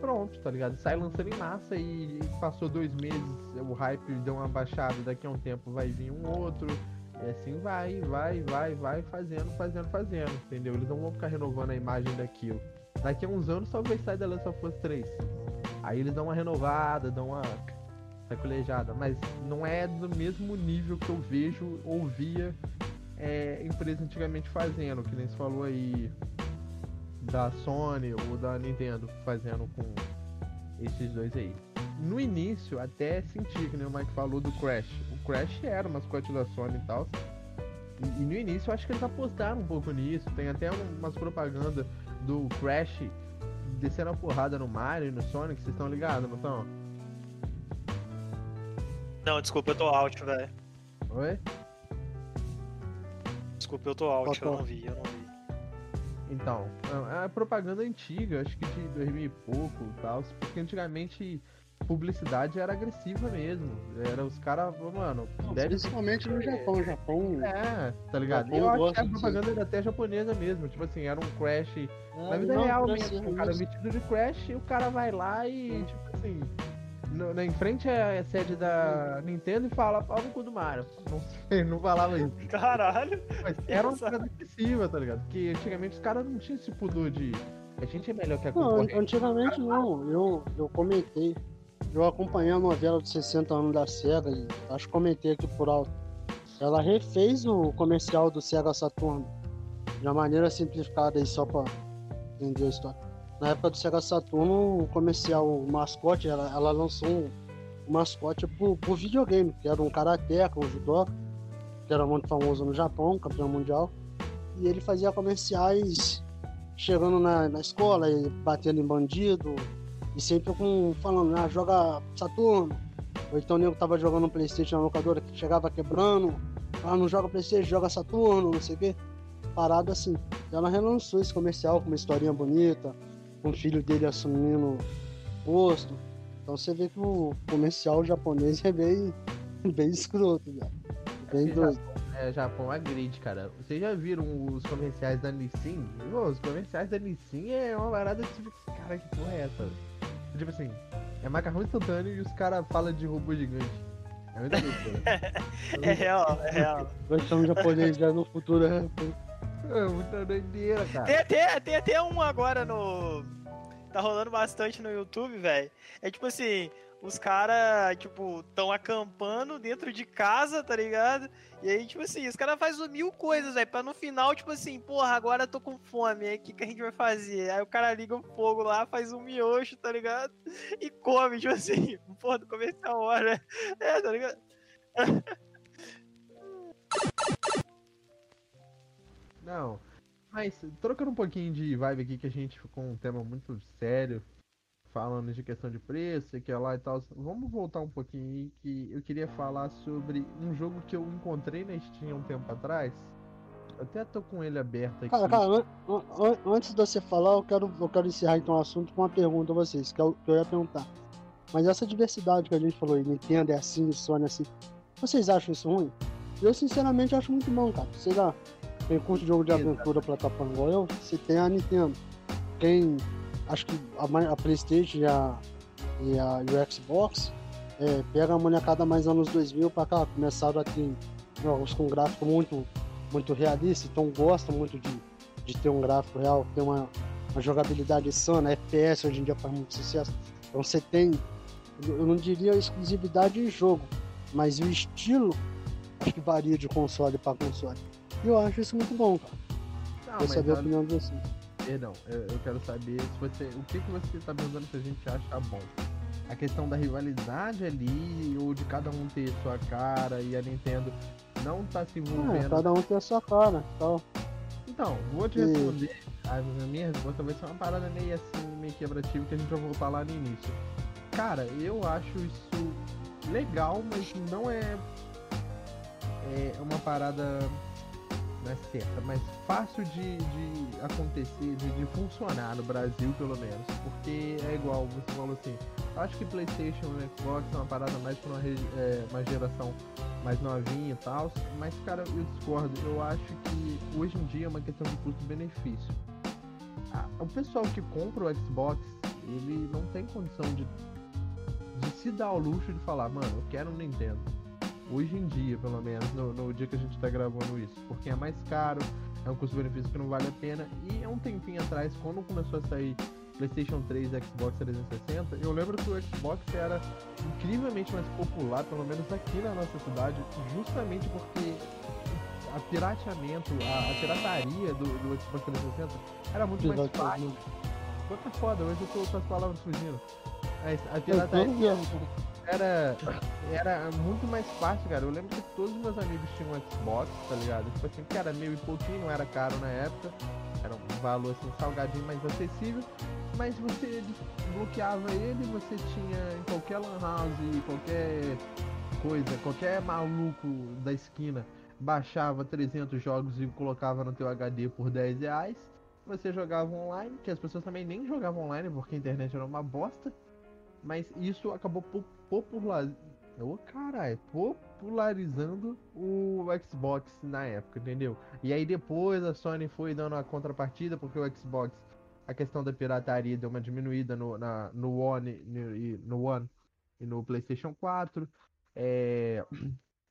Pronto, tá ligado? Sai lançando em massa e, passou dois meses, o hype deu uma baixada, daqui a um tempo vai vir um outro. E assim vai, vai, vai, vai fazendo, fazendo, fazendo, entendeu? Eles não vão ficar renovando a imagem daquilo. Daqui a uns anos talvez saia da Last of Us 3. Aí eles dão uma renovada, dão uma sacolejada, mas não é do mesmo nível que eu vejo ou via é, empresa antigamente fazendo, que nem se falou aí da Sony ou da Nintendo fazendo com esses dois aí. No início, até senti, que nem o Mike falou do Crash. O Crash era uma mascote da Sony e tal. E, e, no início eu acho que eles apostaram um pouco nisso. Tem até umas propagandas do Crash descendo a porrada no Mario e no Sonic, vocês estão ligados, não estão? Não, desculpa, eu tô out, velho. Oi? Desculpa, eu tô out, eu não vi, eu não vi. Então, é uma propaganda antiga, acho que de 2000 e pouco e tal, porque antigamente publicidade era agressiva mesmo. Era os caras, mano. Principalmente no Japão. Japão. É, tá ligado? Japão eu acho que a propaganda era até japonesa mesmo. Tipo assim, era um Crash. É, na vida não, real mesmo. O cara vestido de Crash e o cara vai lá e, tipo assim no, em frente à sede da Nintendo e fala pau no cu do Mario. Não sei, não falava isso. Caralho! Mas era uma coisa excessiva, tá ligado? Porque antigamente os caras não tinham esse pudor de. A gente é melhor que a. Não, antigamente não. Eu, eu comentei. Eu acompanhei a novela dos 60 anos da SEGA e acho que comentei aqui por alto. Ela refez o comercial do Sega Saturn de uma maneira simplificada aí só pra entender a história na época do Sega Saturno, o comercial, o mascote, ela, ela lançou um, mascote pro, pro, videogame, que era um karateca, um judô, que era muito famoso no Japão, campeão mundial. E ele fazia comerciais chegando na, na escola e batendo em bandido, e sempre com, falando, ah, joga Saturno. Ou então o nego tava jogando um Playstation na locadora, que chegava quebrando, ah, não joga Playstation, joga Saturno, não sei o quê. Parado assim. Ela relançou esse comercial com uma historinha bonita, com o filho dele assumindo o posto. Então você vê que o comercial japonês é bem, bem escroto, já. Bem doido. É, Japão é grid, cara. Vocês já viram os comerciais da Nissin? os comerciais da Nissin é uma parada tipo, cara, que porra é essa? Tipo assim, é macarrão instantâneo e os caras falam de robô gigante. É muito louco, É real, é real. Gostamos japonês já no futuro é. É muita doideira, cara. Tem até, tem até um agora no. Tá rolando bastante no YouTube, velho. É tipo assim, os caras, tipo, tão acampando dentro de casa, tá ligado? E aí, tipo assim, os caras fazem mil coisas, velho, pra no final, tipo assim, porra, agora eu tô com fome, aí o que, que a gente vai fazer? Aí o cara liga o fogo lá, faz um miojo, tá ligado? E come, tipo assim, porra, do começo a hora. É, tá ligado? Não. Mas, trocando um pouquinho de vibe aqui, que a gente ficou um tema muito sério, falando de questão de preço, que é lá e tal. Vamos voltar um pouquinho que eu queria falar sobre um jogo que eu encontrei na Steam um tempo atrás. Eu até tô com ele aberto aqui. Cara, cara, an an antes de você falar, eu quero, eu quero encerrar então o assunto com uma pergunta a vocês, que eu, que eu ia perguntar. Mas essa diversidade que a gente falou, Nintendo é assim, Sony é assim, vocês acham isso ruim? Eu sinceramente acho muito bom, cara. Sei lá, quem curte jogo de aventura plataforma igual eu, você tem a Nintendo. Quem acho que a, a Playstation e, a, e, a, e o Xbox é, pega a molecada mais anos 2000 pra cá, começaram a ter jogos com gráfico muito, muito realista, então gostam muito de, de ter um gráfico real, ter uma, uma jogabilidade sana, FPS hoje em dia faz muito sucesso. Então você tem, eu não diria exclusividade de jogo, mas o estilo acho que varia de console para console. E eu acho isso muito bom, cara. Não, Quer saber a opinião de vocês. Perdão, eu, eu, quero saber se você, o que, que você está pensando que a gente acha bom. A questão da rivalidade ali, ou de cada um ter sua cara e a Nintendo não tá se envolvendo. É, cada um tem a sua cara. Então, então vou te responder. E... A minha resposta vai ser uma parada meio assim, meio quebrativa, que a gente vai voltar lá no início. Cara, eu acho isso legal, mas não é, é uma parada não é certa, mas fácil de, de acontecer, de, de, funcionar no Brasil, pelo menos. Porque é igual, você falou assim, acho que Playstation e Xbox é uma parada mais para uma, é, uma geração mais novinha e tal, mas cara, eu discordo. Eu acho que hoje em dia é uma questão de custo-benefício. O pessoal que compra o Xbox, ele não tem condição de, de se dar ao luxo de falar, mano, eu quero um Nintendo Hoje em dia, pelo menos, no, no dia que a gente está gravando isso. Porque é mais caro, é um custo-benefício que não vale a pena. E é um tempinho atrás, quando começou a sair PlayStation 3 e Xbox 360, eu lembro que o Xbox era incrivelmente mais popular, pelo menos aqui na nossa cidade, justamente porque a pirateamento, a, a pirataria do, do, Xbox 360 era muito mais fácil. Quanta foda, hoje eu tô com as palavras fugindo. A, a pirataria era, era muito mais fácil, cara. Eu lembro que todos os meus amigos tinham um Xbox, tá ligado? Tipo assim, que era meio e pouquinho, não era caro na época. Era um valor assim, salgadinho, mais acessível. Mas você bloqueava ele, você tinha em qualquer lan house, qualquer coisa, qualquer maluco da esquina baixava 300 jogos e colocava no teu HD por 10 reais. Você jogava online, que as pessoas também nem jogavam online porque a internet era uma bosta. Mas isso acabou popular... oh, caralho, popularizando o Xbox na época, entendeu? E aí depois a Sony foi dando a contrapartida, porque o Xbox, a questão da pirataria deu uma diminuída no, na, no, One, no, no One e no PlayStation 4. É,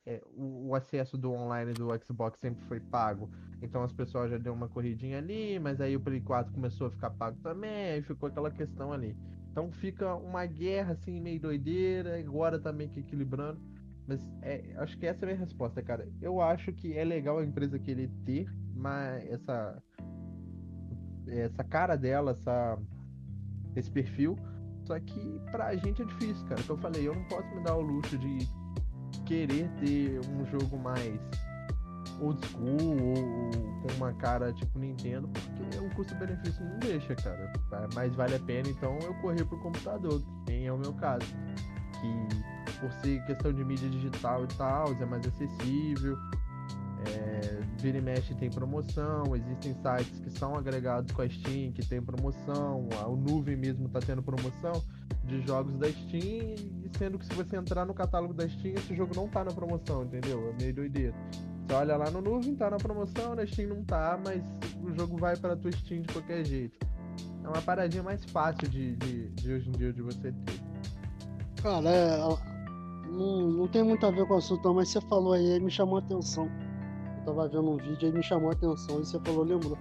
é, o, o, acesso do online do Xbox sempre foi pago. Então as pessoas já deu uma corridinha ali, mas aí o Play 4 começou a ficar pago também, aí ficou aquela questão ali. Então fica uma guerra assim, meio doideira, agora também que equilibrando. Mas é, acho que essa é a minha resposta, cara. Eu acho que é legal a empresa querer ter mas essa, essa cara dela, essa, esse perfil. Só que pra gente é difícil, cara. Como eu falei, eu não posso me dar o luxo de querer ter um jogo mais old school ou, com uma cara tipo Nintendo, porque o custo-benefício não deixa, cara. Mas vale a pena então eu correr pro computador, que nem é o meu caso. Que por ser questão de mídia digital e tal, é mais acessível. É, vira e mexe tem promoção, existem sites que são agregados com a Steam que tem promoção, o Nuvem mesmo tá tendo promoção de jogos da Steam, sendo que se você entrar no catálogo da Steam, esse jogo não tá na promoção, entendeu? É meio doideira. Você olha lá no nuvem, tá na promoção, na Steam não tá, mas o jogo vai pra tua Steam de qualquer jeito. É uma paradinha mais fácil de, de, de hoje em dia de você ter. Cara, é, não, não tem muito a ver com o assunto, mas você falou aí, me chamou a atenção. Eu tava vendo um vídeo aí, me chamou a atenção, e você falou, lembrou.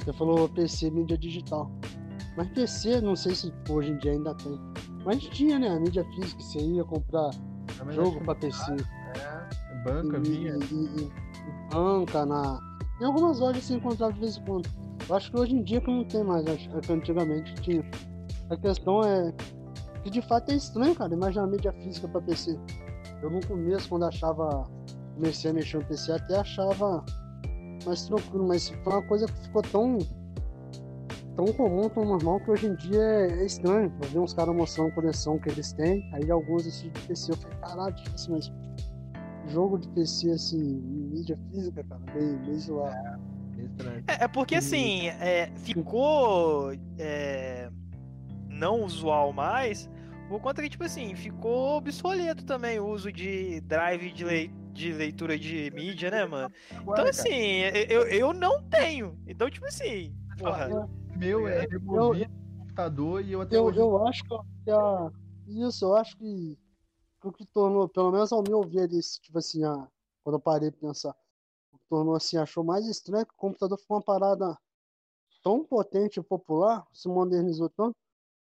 Você falou PC, mídia digital. Mas PC, não sei se hoje em dia ainda tem. Mas tinha, né? A mídia física, você ia comprar jogo pra PC. É, banca, vinha. Banca, na. Em algumas lojas se encontrava de vez em quando. Eu acho que hoje em dia que não tem mais, acho que antigamente tinha. A questão é que de fato é estranho, cara. Imagina a mídia física pra PC. Eu no começo, quando achava. Comecei a mexer no PC, até achava mais tranquilo, mas foi uma coisa que ficou tão tão comum, tão normal, que hoje em dia é, estranho. Eu ver uns caras mostrando a coleção que eles têm, aí alguns assim de PC, eu falei, caralho, tipo assim, mas jogo de PC, assim, mídia física, cara, meio, meio zoado. É, é porque assim, é, ficou é, não usual mais, por conta que, tipo assim, ficou obsoleto também o uso de drive de, lei, de leitura de mídia, né, mano? Então, assim, eu, eu não tenho. Então, tipo assim, porra. Meu é removido no computador e eu até Eu, hoje. eu acho que a, isso, eu acho que o que tornou, pelo menos ao meu ver, isso, tipo assim, a, quando eu parei pra pensar, o que tornou assim, achou mais estranho que o computador foi uma parada tão potente e popular, se modernizou tanto,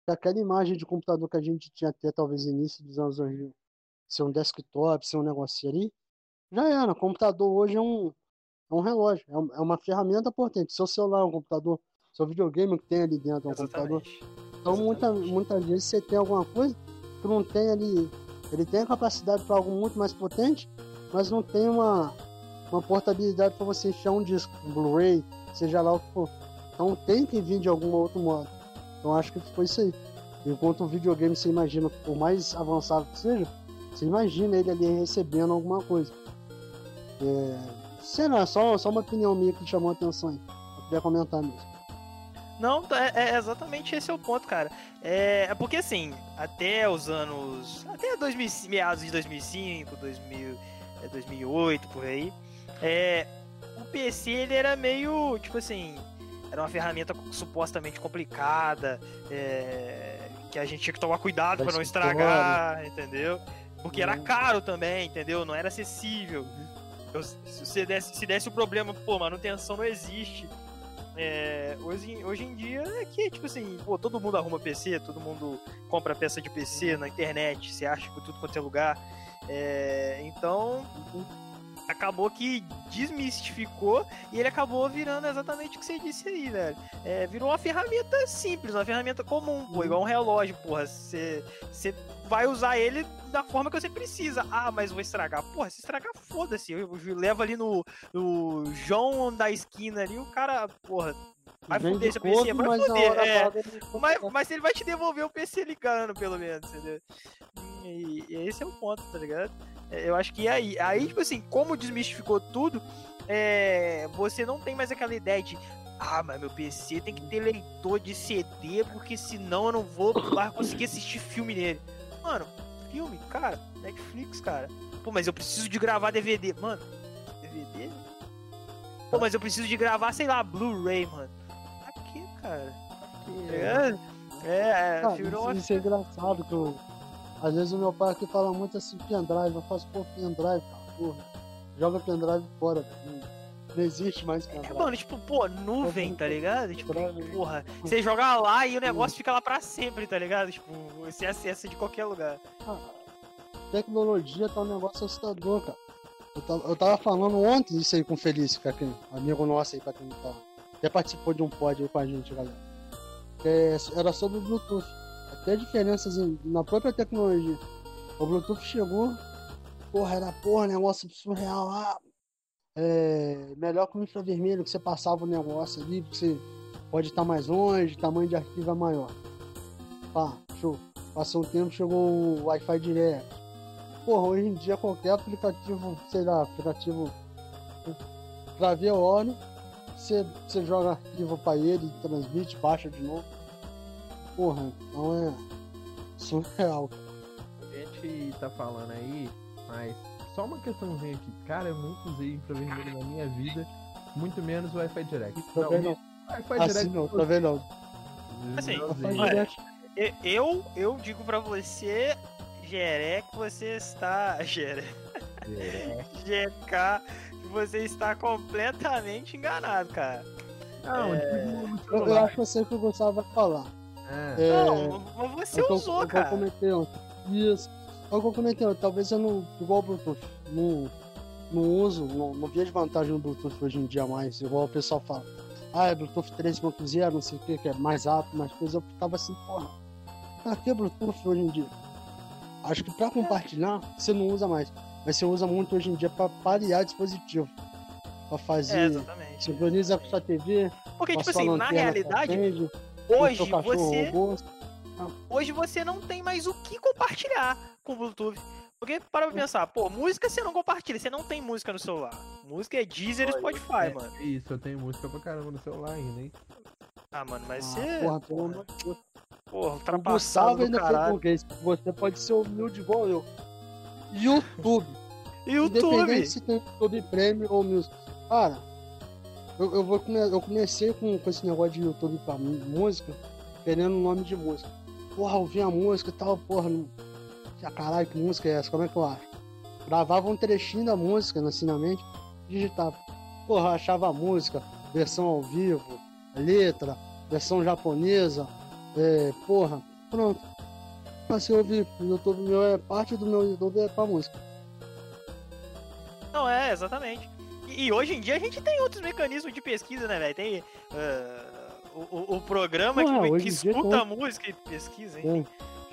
que aquela imagem de computador que a gente tinha até talvez início dos anos 2000, ser um desktop, ser um negocinho ali, já era. O computador hoje é um, é um relógio, é, um- é uma ferramenta potente. Seu celular é um computador, seu videogame que tem ali dentro é um computador. Exatamente. Então, muita, Exatamente. muitas vezes você tem alguma coisa que não tem ali. Ele tem a capacidade para algo muito mais potente, mas não tem uma, uma portabilidade para você enfiar um disco, um Blu-ray, seja lá o que for. Então, tem que vir de algum outro modo. Então, acho que foi isso aí. Enquanto o videogame, você imagina, por mais avançado que seja, você imagina ele ali recebendo alguma coisa. É, sei lá, só, só uma opinião minha que chamou a atenção aí. Eu queria comentar mesmo. Não, tá- é, é exatamente esse é o ponto, cara. É, é porque assim, até os anos. Até 2000, meados de 2005, 2000, é, 2008, por aí. É, o PC ele era meio. Tipo assim. Era uma ferramenta supostamente complicada. é, que a gente tinha que tomar cuidado Vai pra não estragar, entendeu? Porque era Uhum. caro também, entendeu? Não era acessível. Eu- se, se desse, se desse o problema, pô, manutenção não existe. É, hoje, hoje em dia é que, tipo assim, pô, todo mundo arruma PC, todo mundo compra peça de PC na internet, você acha por tudo quanto é lugar. É, então, acabou que desmistificou e ele acabou virando exatamente o que você disse aí, velho. É, virou uma ferramenta simples, uma ferramenta comum, pô, igual um relógio, porra. Você vai usar ele da forma que você precisa. Ah, mas vou estragar. Porra, se estragar, foda-se. Eu, eu levo ali no, no João da esquina ali, o cara, porra, vai fuder de seu PC, vai mas fuder. É, mas, mas ele vai te devolver o PC ligando, pelo menos, entendeu? E, e esse é o ponto, tá ligado? É, Eu acho que aí, aí, tipo assim, como desmistificou tudo, é, você não tem mais aquela ideia de ah, mas meu PC tem que ter leitor de CD, porque senão eu não vou lá conseguir assistir filme nele. Mano, filme, cara, Netflix, cara. Pô, mas eu preciso de gravar DVD. Mano, DVD? Pô, mas eu preciso de gravar, sei lá, Blu-ray, mano. Pra quê, cara? Tá ligado? É, Ah, virou uma isso, isso é engraçado que eu, às vezes o meu pai aqui fala muito assim, pendrive, eu faço, pô, pendrive, cara, porra, joga pendrive fora, não, não existe mais É, pendrive. mano, tipo, pô, nuvem, tá ligado? Tipo, Pendrive. porra, você joga lá e o negócio fica lá pra sempre, tá ligado? Tipo, você acessa de qualquer lugar. Ah, tecnologia tá um negócio assustador, cara. Eu tava, eu tava falando ontem isso aí com o Felício, que é quem, amigo nosso aí, pra quem tá, até participou de um pod aí com a gente, galera. É, era sobre o Bluetooth. Até diferenças em- na própria tecnologia. O Bluetooth chegou, porra, era porra, negócio surreal lá. É, melhor que o infravermelho, que você passava o negócio ali, que você pode estar mais longe, tamanho de arquivo é maior. Pá, show. Passou um tempo, chegou o Wi-Fi direto. Porra, hoje em dia qualquer aplicativo, sei lá, aplicativo pra ver a hora, você, você joga arquivo pra ele, transmite, baixa de novo. Porra, então é surreal. cara. A gente tá falando aí, mas só uma questãozinha aqui. Cara, eu nunca usei infravermelho na minha vida, muito menos o Wi-Fi Direct. Também não. Wi-Fi Assim Direct. não, tá vendo? não. Assim, eu Wi-Fi usei. olha, Eu, eu digo pra você, Jeré, que você está. Jeré. É. GK, que você está completamente enganado, cara. Não, É. tipo eu, eu celular. acho que eu sei o que o Gustavo vai falar. É. É, Não, mas você é o que eu- usou, é eu cara. comentei ontem. Isso. É o que eu comentei ontem. Talvez eu não. Igual o Bluetooth. Não, não uso, não, não vejo vantagem no Bluetooth hoje em dia mais. Igual o pessoal fala. Ah, é Bluetooth 3.0, não sei o que, que é mais rápido, mais coisa. Eu ficava assim, porra. Pra que Bluetooth hoje em dia? Acho que pra compartilhar, você não usa mais. Mas você usa muito hoje em dia pra parear dispositivo. Pra É, fazer. exatamente. sincroniza com sua TV, Porque, tipo assim, na realidade, acende. Hoje você. Hoje você não tem mais o que compartilhar com o Bluetooth. Porque para pra pensar, pô, música você não compartilha, você não tem música no celular. Música é Deezer e Spotify, é, mano. Isso, eu tenho música pra caramba no celular ainda, hein? Ah, mano, mas Ah, você. porra, pelo amor de Deus. Porra, O ultrapassado Gustavo do ainda foi caralho. burguês. Você pode ser humilde igual eu. YouTube. YouTube! Independente se tem YouTube Premium ou Music. Cara, eu, eu, vou come- eu comecei com, com esse negócio de YouTube pra música, querendo o nome de música. Porra, ouvi a música e tal, porra. Não... Ah, caralho, que música é essa? Como é que eu acho? Gravava um trechinho da música assim na digitava. Porra, achava a música, versão ao vivo, letra, versão japonesa, é, porra, pronto. Passei a ouvir. O YouTube meu é parte do meu YouTube é pra música. Não, é, exatamente. E, hoje em dia a gente tem outros mecanismos de pesquisa, né, velho? Tem ah, o, o- programa Ué, que, hoje que escuta a música e pesquisa, hein? Tem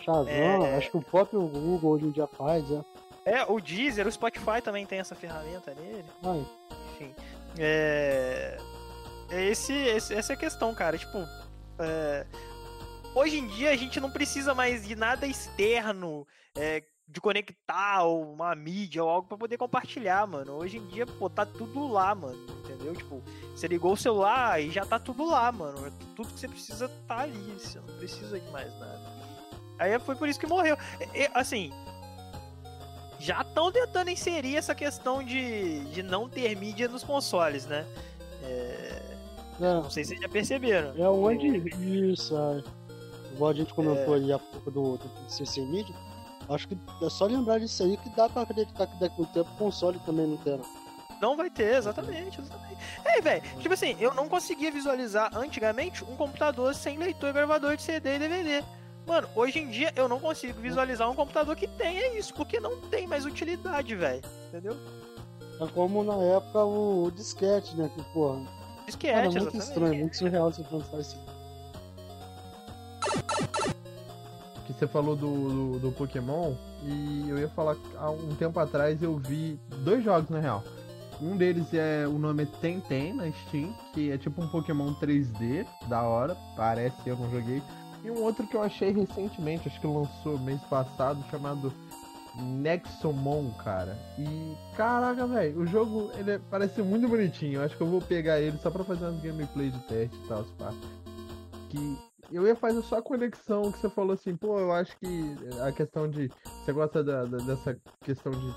Shazam, É. acho que o próprio Google hoje em dia faz, é. É, o Deezer, o Spotify também tem essa ferramenta nele. Ai, Enfim. É. é esse, esse- essa é a questão, cara. Tipo. é, Hoje em dia a gente não precisa mais de nada externo. é, de conectar ou uma mídia ou algo pra poder compartilhar, mano. Hoje em dia, pô, tá tudo lá, mano. Entendeu? Tipo, você ligou o celular e já tá tudo lá, mano. Tudo que você precisa tá ali. Você não precisa de mais nada. Aí foi por isso que morreu. E- assim, já estão tentando inserir essa questão de, de não ter mídia nos consoles, né? É, não sei se vocês já perceberam. é, é onde isso, é. Igual a gente comentou É. ali há pouco do, do CC Media, acho que é só lembrar disso aí que dá pra acreditar que daqui a um tempo o console também não terá. Não vai ter, exatamente, exatamente. É, velho, tipo assim, eu não conseguia visualizar antigamente um computador sem leitor e gravador de CD e DVD. Mano, hoje em dia eu não consigo visualizar um computador que tenha isso, porque não tem mais utilidade, velho. Entendeu? É como na época o, o disquete, né? Que, porra, Esquete, era muito exatamente. estranho, muito surreal você pensar assim. Que você falou do, do, do Pokémon e eu ia falar há um tempo atrás eu vi dois jogos na real. Um deles é o nome é Tenten na Steam, que é tipo um Pokémon 3D, da hora, parece, eu não joguei. E um outro que eu achei recentemente, acho que lançou mês passado, chamado Nexomon, cara. E caraca, velho, o jogo ele é- parece muito bonitinho. Eu acho que eu vou pegar ele só pra fazer umas gameplay de teste e tal, pá. Que eu ia fazer só a conexão que você falou assim, pô, eu acho que a questão de. Você gosta da- da- dessa questão de.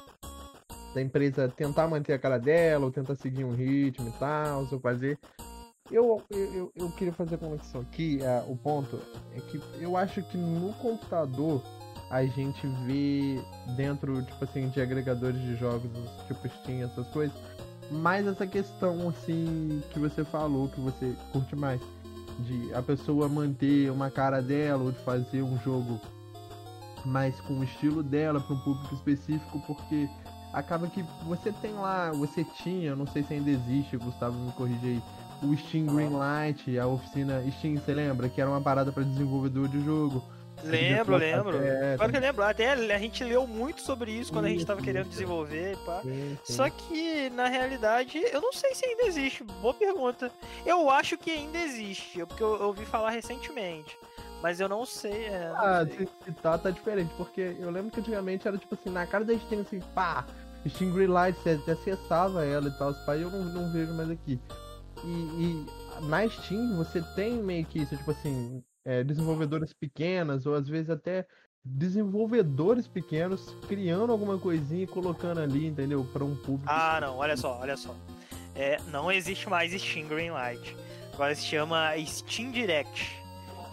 Da empresa tentar manter a cara dela, ou tentar seguir um ritmo e tal, ou fazer. Eu, eu, eu- queria fazer a conexão aqui, é, o ponto é que eu acho que no computador a gente vê dentro, tipo assim, de agregadores de jogos, tipo Steam, essas coisas, mais essa questão, assim, que você falou, que você curte mais de a pessoa manter uma cara dela ou de fazer um jogo mais com o estilo dela para um público específico, porque acaba que você tem lá, você tinha, não sei se ainda existe, Gustavo me corrige aí, o Steam Greenlight, a oficina Steam, você lembra? Que era uma parada para desenvolvedor de jogo. Lembro, lembro. Claro que eu lembro. Até a gente leu muito sobre isso quando a gente tava Isso, querendo desenvolver, pá. sim, sim. Só que, na realidade, eu não sei se ainda existe. Boa pergunta. Eu acho que ainda existe, porque eu, ouvi falar recentemente. Mas eu não sei. É, não Ah, sei. se, tá, tá diferente, porque eu lembro que antigamente era tipo assim, na cara da Steam, assim, pá, Steam Greenlight, você você acessava ela e tal, e eu não, não vejo mais aqui. E, e na Steam você tem meio que isso, tipo assim, é, desenvolvedoras pequenas, ou às vezes até desenvolvedores pequenos criando alguma coisinha e colocando ali, entendeu? Pra um público. Ah, não, olha só, olha só. É, não existe mais Steam Greenlight. Agora se chama Steam Direct.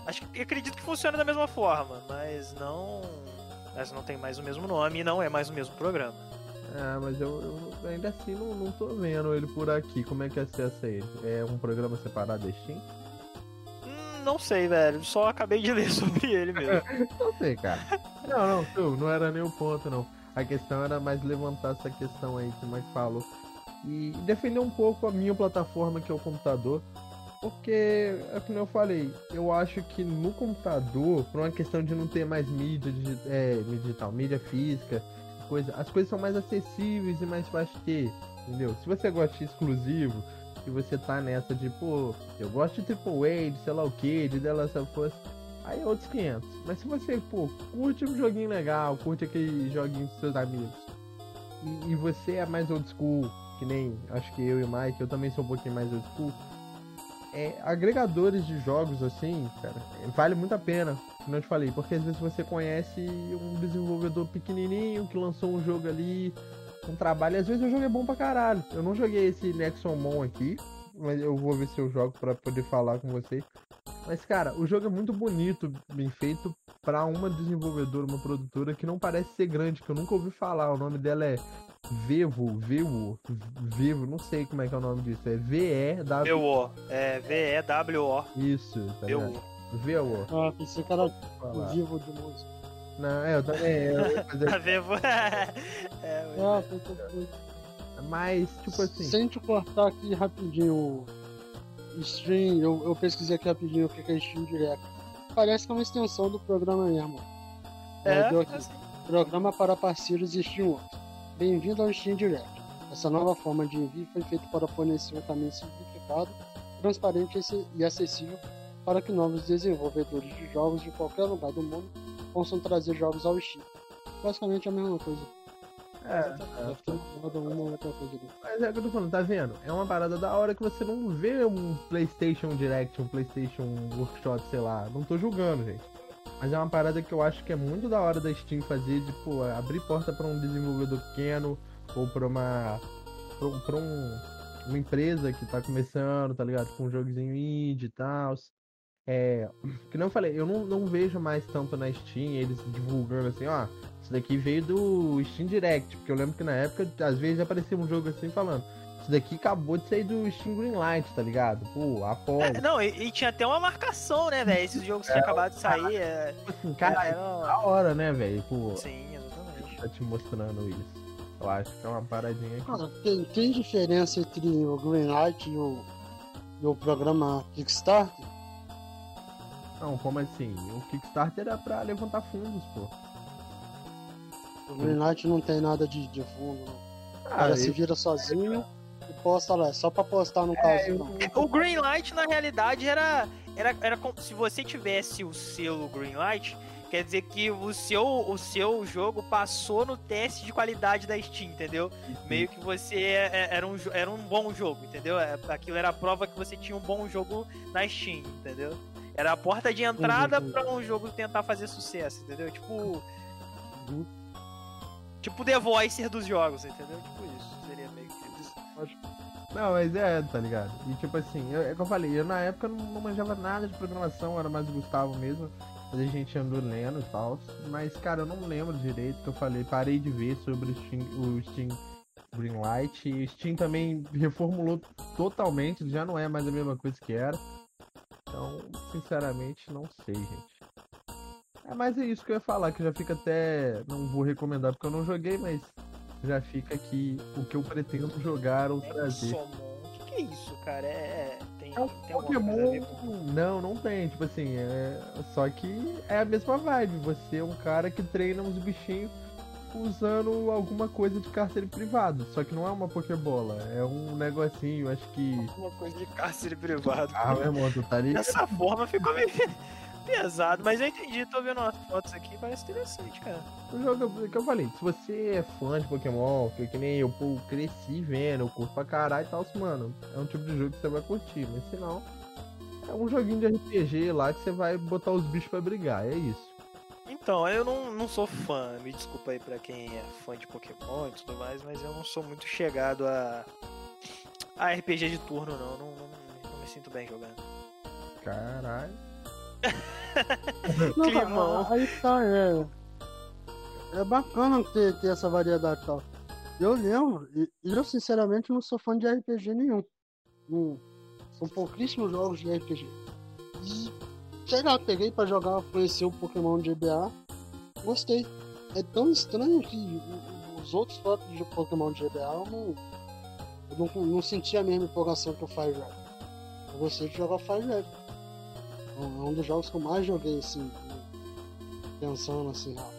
Acho que acredito que funciona da mesma forma, mas não. Mas não tem mais o mesmo nome e não é mais o mesmo programa. Ah, mas eu, eu ainda assim não, não tô vendo ele por aqui. Como é que acessa ele? É um programa separado da Steam? Não sei, velho. Só acabei de ler sobre ele mesmo. Não sei, cara. Não, não, tu, não era nem o ponto, não. A questão era mais levantar essa questão aí que o Mike falou. E defender um pouco a minha plataforma, que é o computador. Porque, é como eu falei, eu acho que no computador, por uma questão de não ter mais mídia, digi- é, digital, mídia física, coisa, as coisas são mais acessíveis e mais fáceis de ter, entendeu? Se você gosta de exclusivo, e você tá nessa de, pô, eu gosto de Triple A, de sei lá o que, de The Last of Us, aí é outros 500. Mas se você, pô, curte um joguinho legal, curte aquele joguinho com seus amigos, e, e você é mais old school, que nem acho que eu e o Mike, eu também sou um pouquinho mais old school, é, agregadores de jogos assim, cara, vale muito a pena, como eu te falei, porque às vezes você conhece um desenvolvedor pequenininho que lançou um jogo ali, um trabalho, e às vezes o jogo é bom pra caralho. Eu não joguei esse Nexomon aqui, mas eu vou ver se eu jogo para poder falar com vocês. Mas cara, o jogo é muito bonito, bem feito para uma desenvolvedora, uma produtora que não parece ser grande, que eu nunca ouvi falar. O nome dela é Vevo, Vevo, Vevo, não sei como é que é o nome disso. É V-E-W. o É V-E-W-O. Isso, tá Vevo. Vevo. Ah, pensei que era vivo de música. Não, é, eu também. Eu, fazer... A Vevo. é, ah, pensei Mas, tipo assim. Sem te cortar aqui rapidinho. Stream, eu, eu pesquisei aqui rapidinho o que é Stream Direct. Parece que é uma extensão do programa mesmo. É, é assim. Programa para parceiros e streamers. Bem-vindo ao Steam Direct. Essa nova forma de envio foi feita para fornecer um caminho simplificado, transparente e acessível para que novos desenvolvedores de jogos de qualquer lugar do mundo possam trazer jogos ao Steam. Basicamente a mesma coisa. É, é, uma outra coisa ali. Mas é o que eu tô falando, tá vendo? É uma parada da hora que você não vê um PlayStation Direct, um PlayStation Workshop, sei lá. Não tô julgando, gente. Mas é uma parada que eu acho que é muito da hora da Steam fazer, de pô, abrir porta para um desenvolvedor pequeno ou para uma pra, um, uma empresa que tá começando, tá ligado? Com um jogozinho indie e tal. É, que não falei, eu não, não vejo mais tanto na Steam eles divulgando assim, ó, isso daqui veio do Steam Direct, porque eu lembro que na época às vezes aparecia um jogo assim falando, isso daqui acabou de sair do Steam Greenlight, tá ligado? Pô, Apolo. É, não, e, e, tinha até uma marcação, né, velho? Esses jogos é, tinham acabado de sair. É... Tipo assim, cara, era... da hora, né, velho? Sim, exatamente. Tá te mostrando isso. Eu acho que é uma paradinha aqui. Cara, tem, tem diferença entre o Greenlight e o, e o programa Kickstarter? Não, como assim? O Kickstarter era pra levantar fundos, pô. O Greenlight não tem nada de, de fundo, não. Ah, o cara se vira sozinho e posta lá, só pra postar no é, caso. Eu... O Greenlight, na realidade, era, era, era como se você tivesse o selo Greenlight, quer dizer que o seu, o seu jogo passou no teste de qualidade da Steam, entendeu? Uhum. Meio que você é, é, era um, era um bom jogo, entendeu? Aquilo era a prova que você tinha um bom jogo na Steam, entendeu? Era a porta de entrada para um jogo tentar fazer sucesso, entendeu? Tipo. Uhum. Tipo The Voicer dos jogos, entendeu? Tipo isso. Seria meio que isso. Não, mas é, tá ligado? E tipo assim, eu, é que eu falei, eu na época não, não manjava nada de programação, era mais o Gustavo mesmo. Mas a gente andou lendo e tal. Mas, cara, eu não lembro direito que eu falei. Parei de ver sobre o Steam, o Steam Greenlight. E o Steam também reformulou totalmente, já não é mais a mesma coisa que era. Então, sinceramente, não sei, gente. É, mas é isso que eu ia falar, que já fica até. Não vou recomendar porque eu não joguei, mas já fica aqui o que eu pretendo jogar ou trazer. O que, que é isso, cara? É. Tem, é um tem Pokémon. Não, não tem. Tipo assim, é. Só que é a mesma vibe. Você é um cara que treina uns bichinhos usando alguma coisa de cárcere privado. Só que não é uma Pokébola, é um negocinho, acho que. Uma coisa de cárcere privado. Ah, meu irmão, tu tá ligado? Dessa forma ficou meio pesado, mas eu entendi, tô vendo umas fotos aqui, parece interessante, cara. O jogo é que eu falei, se você é fã de Pokémon, que, que nem eu, pô, cresci vendo, eu curto pra caralho e tal, mano, é um tipo de jogo que você vai curtir, mas se não, é um joguinho de RPG lá que você vai botar os bichos pra brigar, é isso. Então, eu não, não sou fã, me desculpa aí pra quem é fã de Pokémon e tudo mais, mas eu não sou muito chegado a, a RPG de turno, não. Não, não, não me sinto bem jogando. Caralho. não, Climão. Aí tá, é. É bacana ter, ter essa variedade e tal. Eu lembro, e eu sinceramente não sou fã de RPG nenhum. Não, são pouquíssimos jogos de RPG. Sei lá, peguei pra jogar, conhecer o Pokémon de GBA, gostei. É tão estranho que os outros fotos de Pokémon de GBA eu não, eu não, não senti a mesma empolgação que o Fire Red. Eu gostei de jogar Fire Red. É um dos jogos que eu mais joguei, assim, pensando assim, rápido.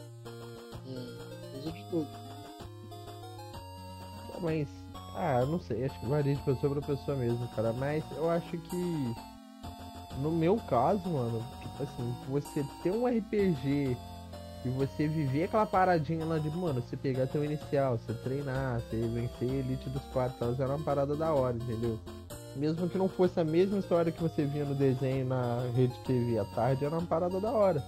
É, coisa de tudo. Mas Ah, não sei, acho que varia de pessoa pra pessoa mesmo, cara. Mas eu acho que. No meu caso, mano, tipo assim, você ter um RPG e você viver aquela paradinha lá de, mano, você pegar teu inicial, você treinar, você vencer Elite dos quatro, era uma parada da hora, entendeu? Mesmo que não fosse a mesma história que você via no desenho na rede TV à tarde, era uma parada da hora.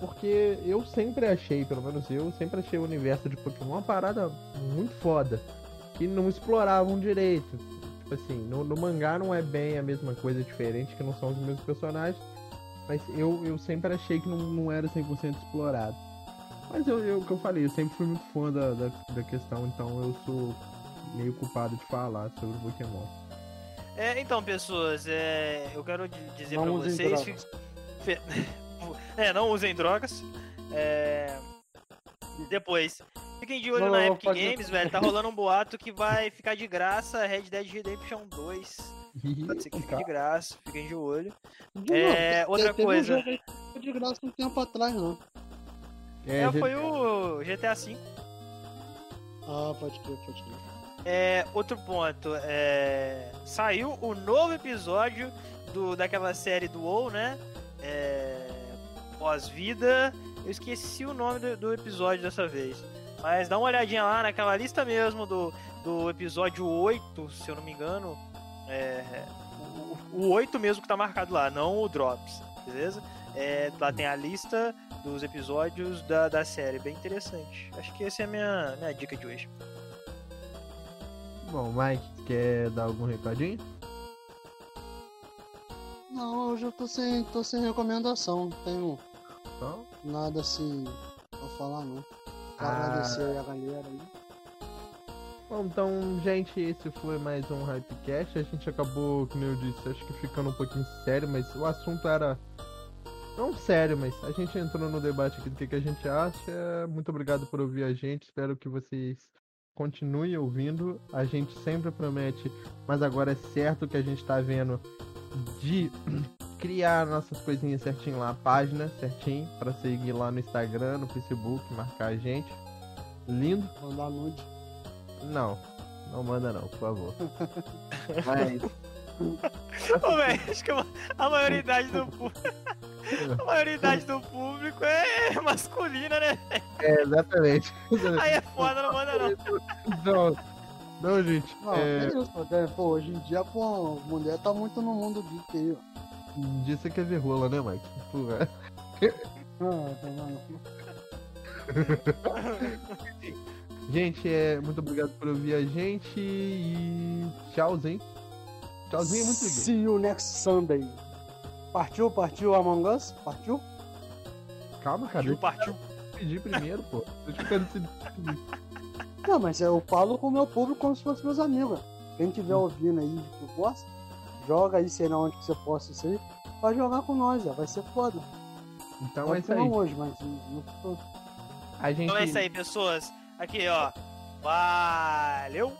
Porque eu sempre achei, pelo menos eu, sempre achei o universo de Pokémon uma parada muito foda. Que não exploravam direito. Tipo assim, no, no mangá não é bem a mesma coisa, diferente, que não são os mesmos personagens. Mas eu, eu sempre achei que não, não era 100% explorado. Mas eu, eu, o que eu falei, eu sempre fui muito fã da, da, da questão, então eu sou meio culpado de falar sobre o Pokémon. É, então, pessoas, é, eu quero dizer não pra vocês. é, não usem drogas. É... Depois, fiquem de olho não, na Epic Games, velho. Tá rolando um boato que vai ficar de graça Red Dead Redemption 2. Pode ser que fique de graça, fiquem de olho. é, outra coisa. Um jogo de graça um tempo atrás, não. É, é foi o GTA V. Ah, pode crer, pode crer. É, outro ponto, é, saiu o novo episódio do, daquela série do WoW, né? É, Pós-vida. Eu esqueci o nome do, do, episódio dessa vez. Mas dá uma olhadinha lá naquela lista mesmo do, do episódio 8, se eu não me engano. É, o, o 8 mesmo que tá marcado lá, não o Drops, beleza? É, lá tem a lista dos episódios da, da série, bem interessante. Acho que essa é a minha, minha dica de hoje. Bom, Mike, quer dar algum recadinho? Não, hoje eu tô sem, tô sem recomendação, não tenho então? nada assim pra falar não. Ah... agradecer aí a galera aí. Bom, então, gente, esse foi mais um Hypecast. A gente acabou, como eu disse, acho que ficando um pouquinho sério, mas o assunto era. Não sério, mas a gente entrou no debate aqui do que, que a gente acha. Muito obrigado por ouvir a gente. Espero que vocês continue ouvindo. A gente sempre promete, mas agora é certo que a gente tá vendo de criar nossas coisinhas certinho lá, a página certinho, para seguir lá no Instagram, no Facebook, marcar a gente. Lindo. Mandar nude. Não, não manda não, por favor. mas... Ô, véio, acho que a maioridade do público. A maioridade do público é masculina, né? É, exatamente. Aí é foda, não manda não. Não, não gente. Não, é... isso, né? Pô, hoje em dia, pô, mulher tá muito no mundo geek aí, ó. Um dia você quer ver rola, né, Mike? Porra. Ah, tá não. gente, é, muito obrigado por ouvir a gente e tchauzinho. Tchauzinho, muito obrigado. See you next Sunday. Partiu, partiu Among Us? Partiu? Calma, cara. Partiu, partiu. Pedir primeiro, pô. Eu quero Não, mas eu falo com o meu público como se fosse meus amigos. Quem tiver ouvindo aí que gosta, joga aí, sei lá onde que você possa isso aí. Vai jogar com nós, ó. vai ser foda. Então Pode é isso aí. Não hoje, mas no futuro. A gente... Então é isso aí, pessoas. Aqui, ó. Valeu!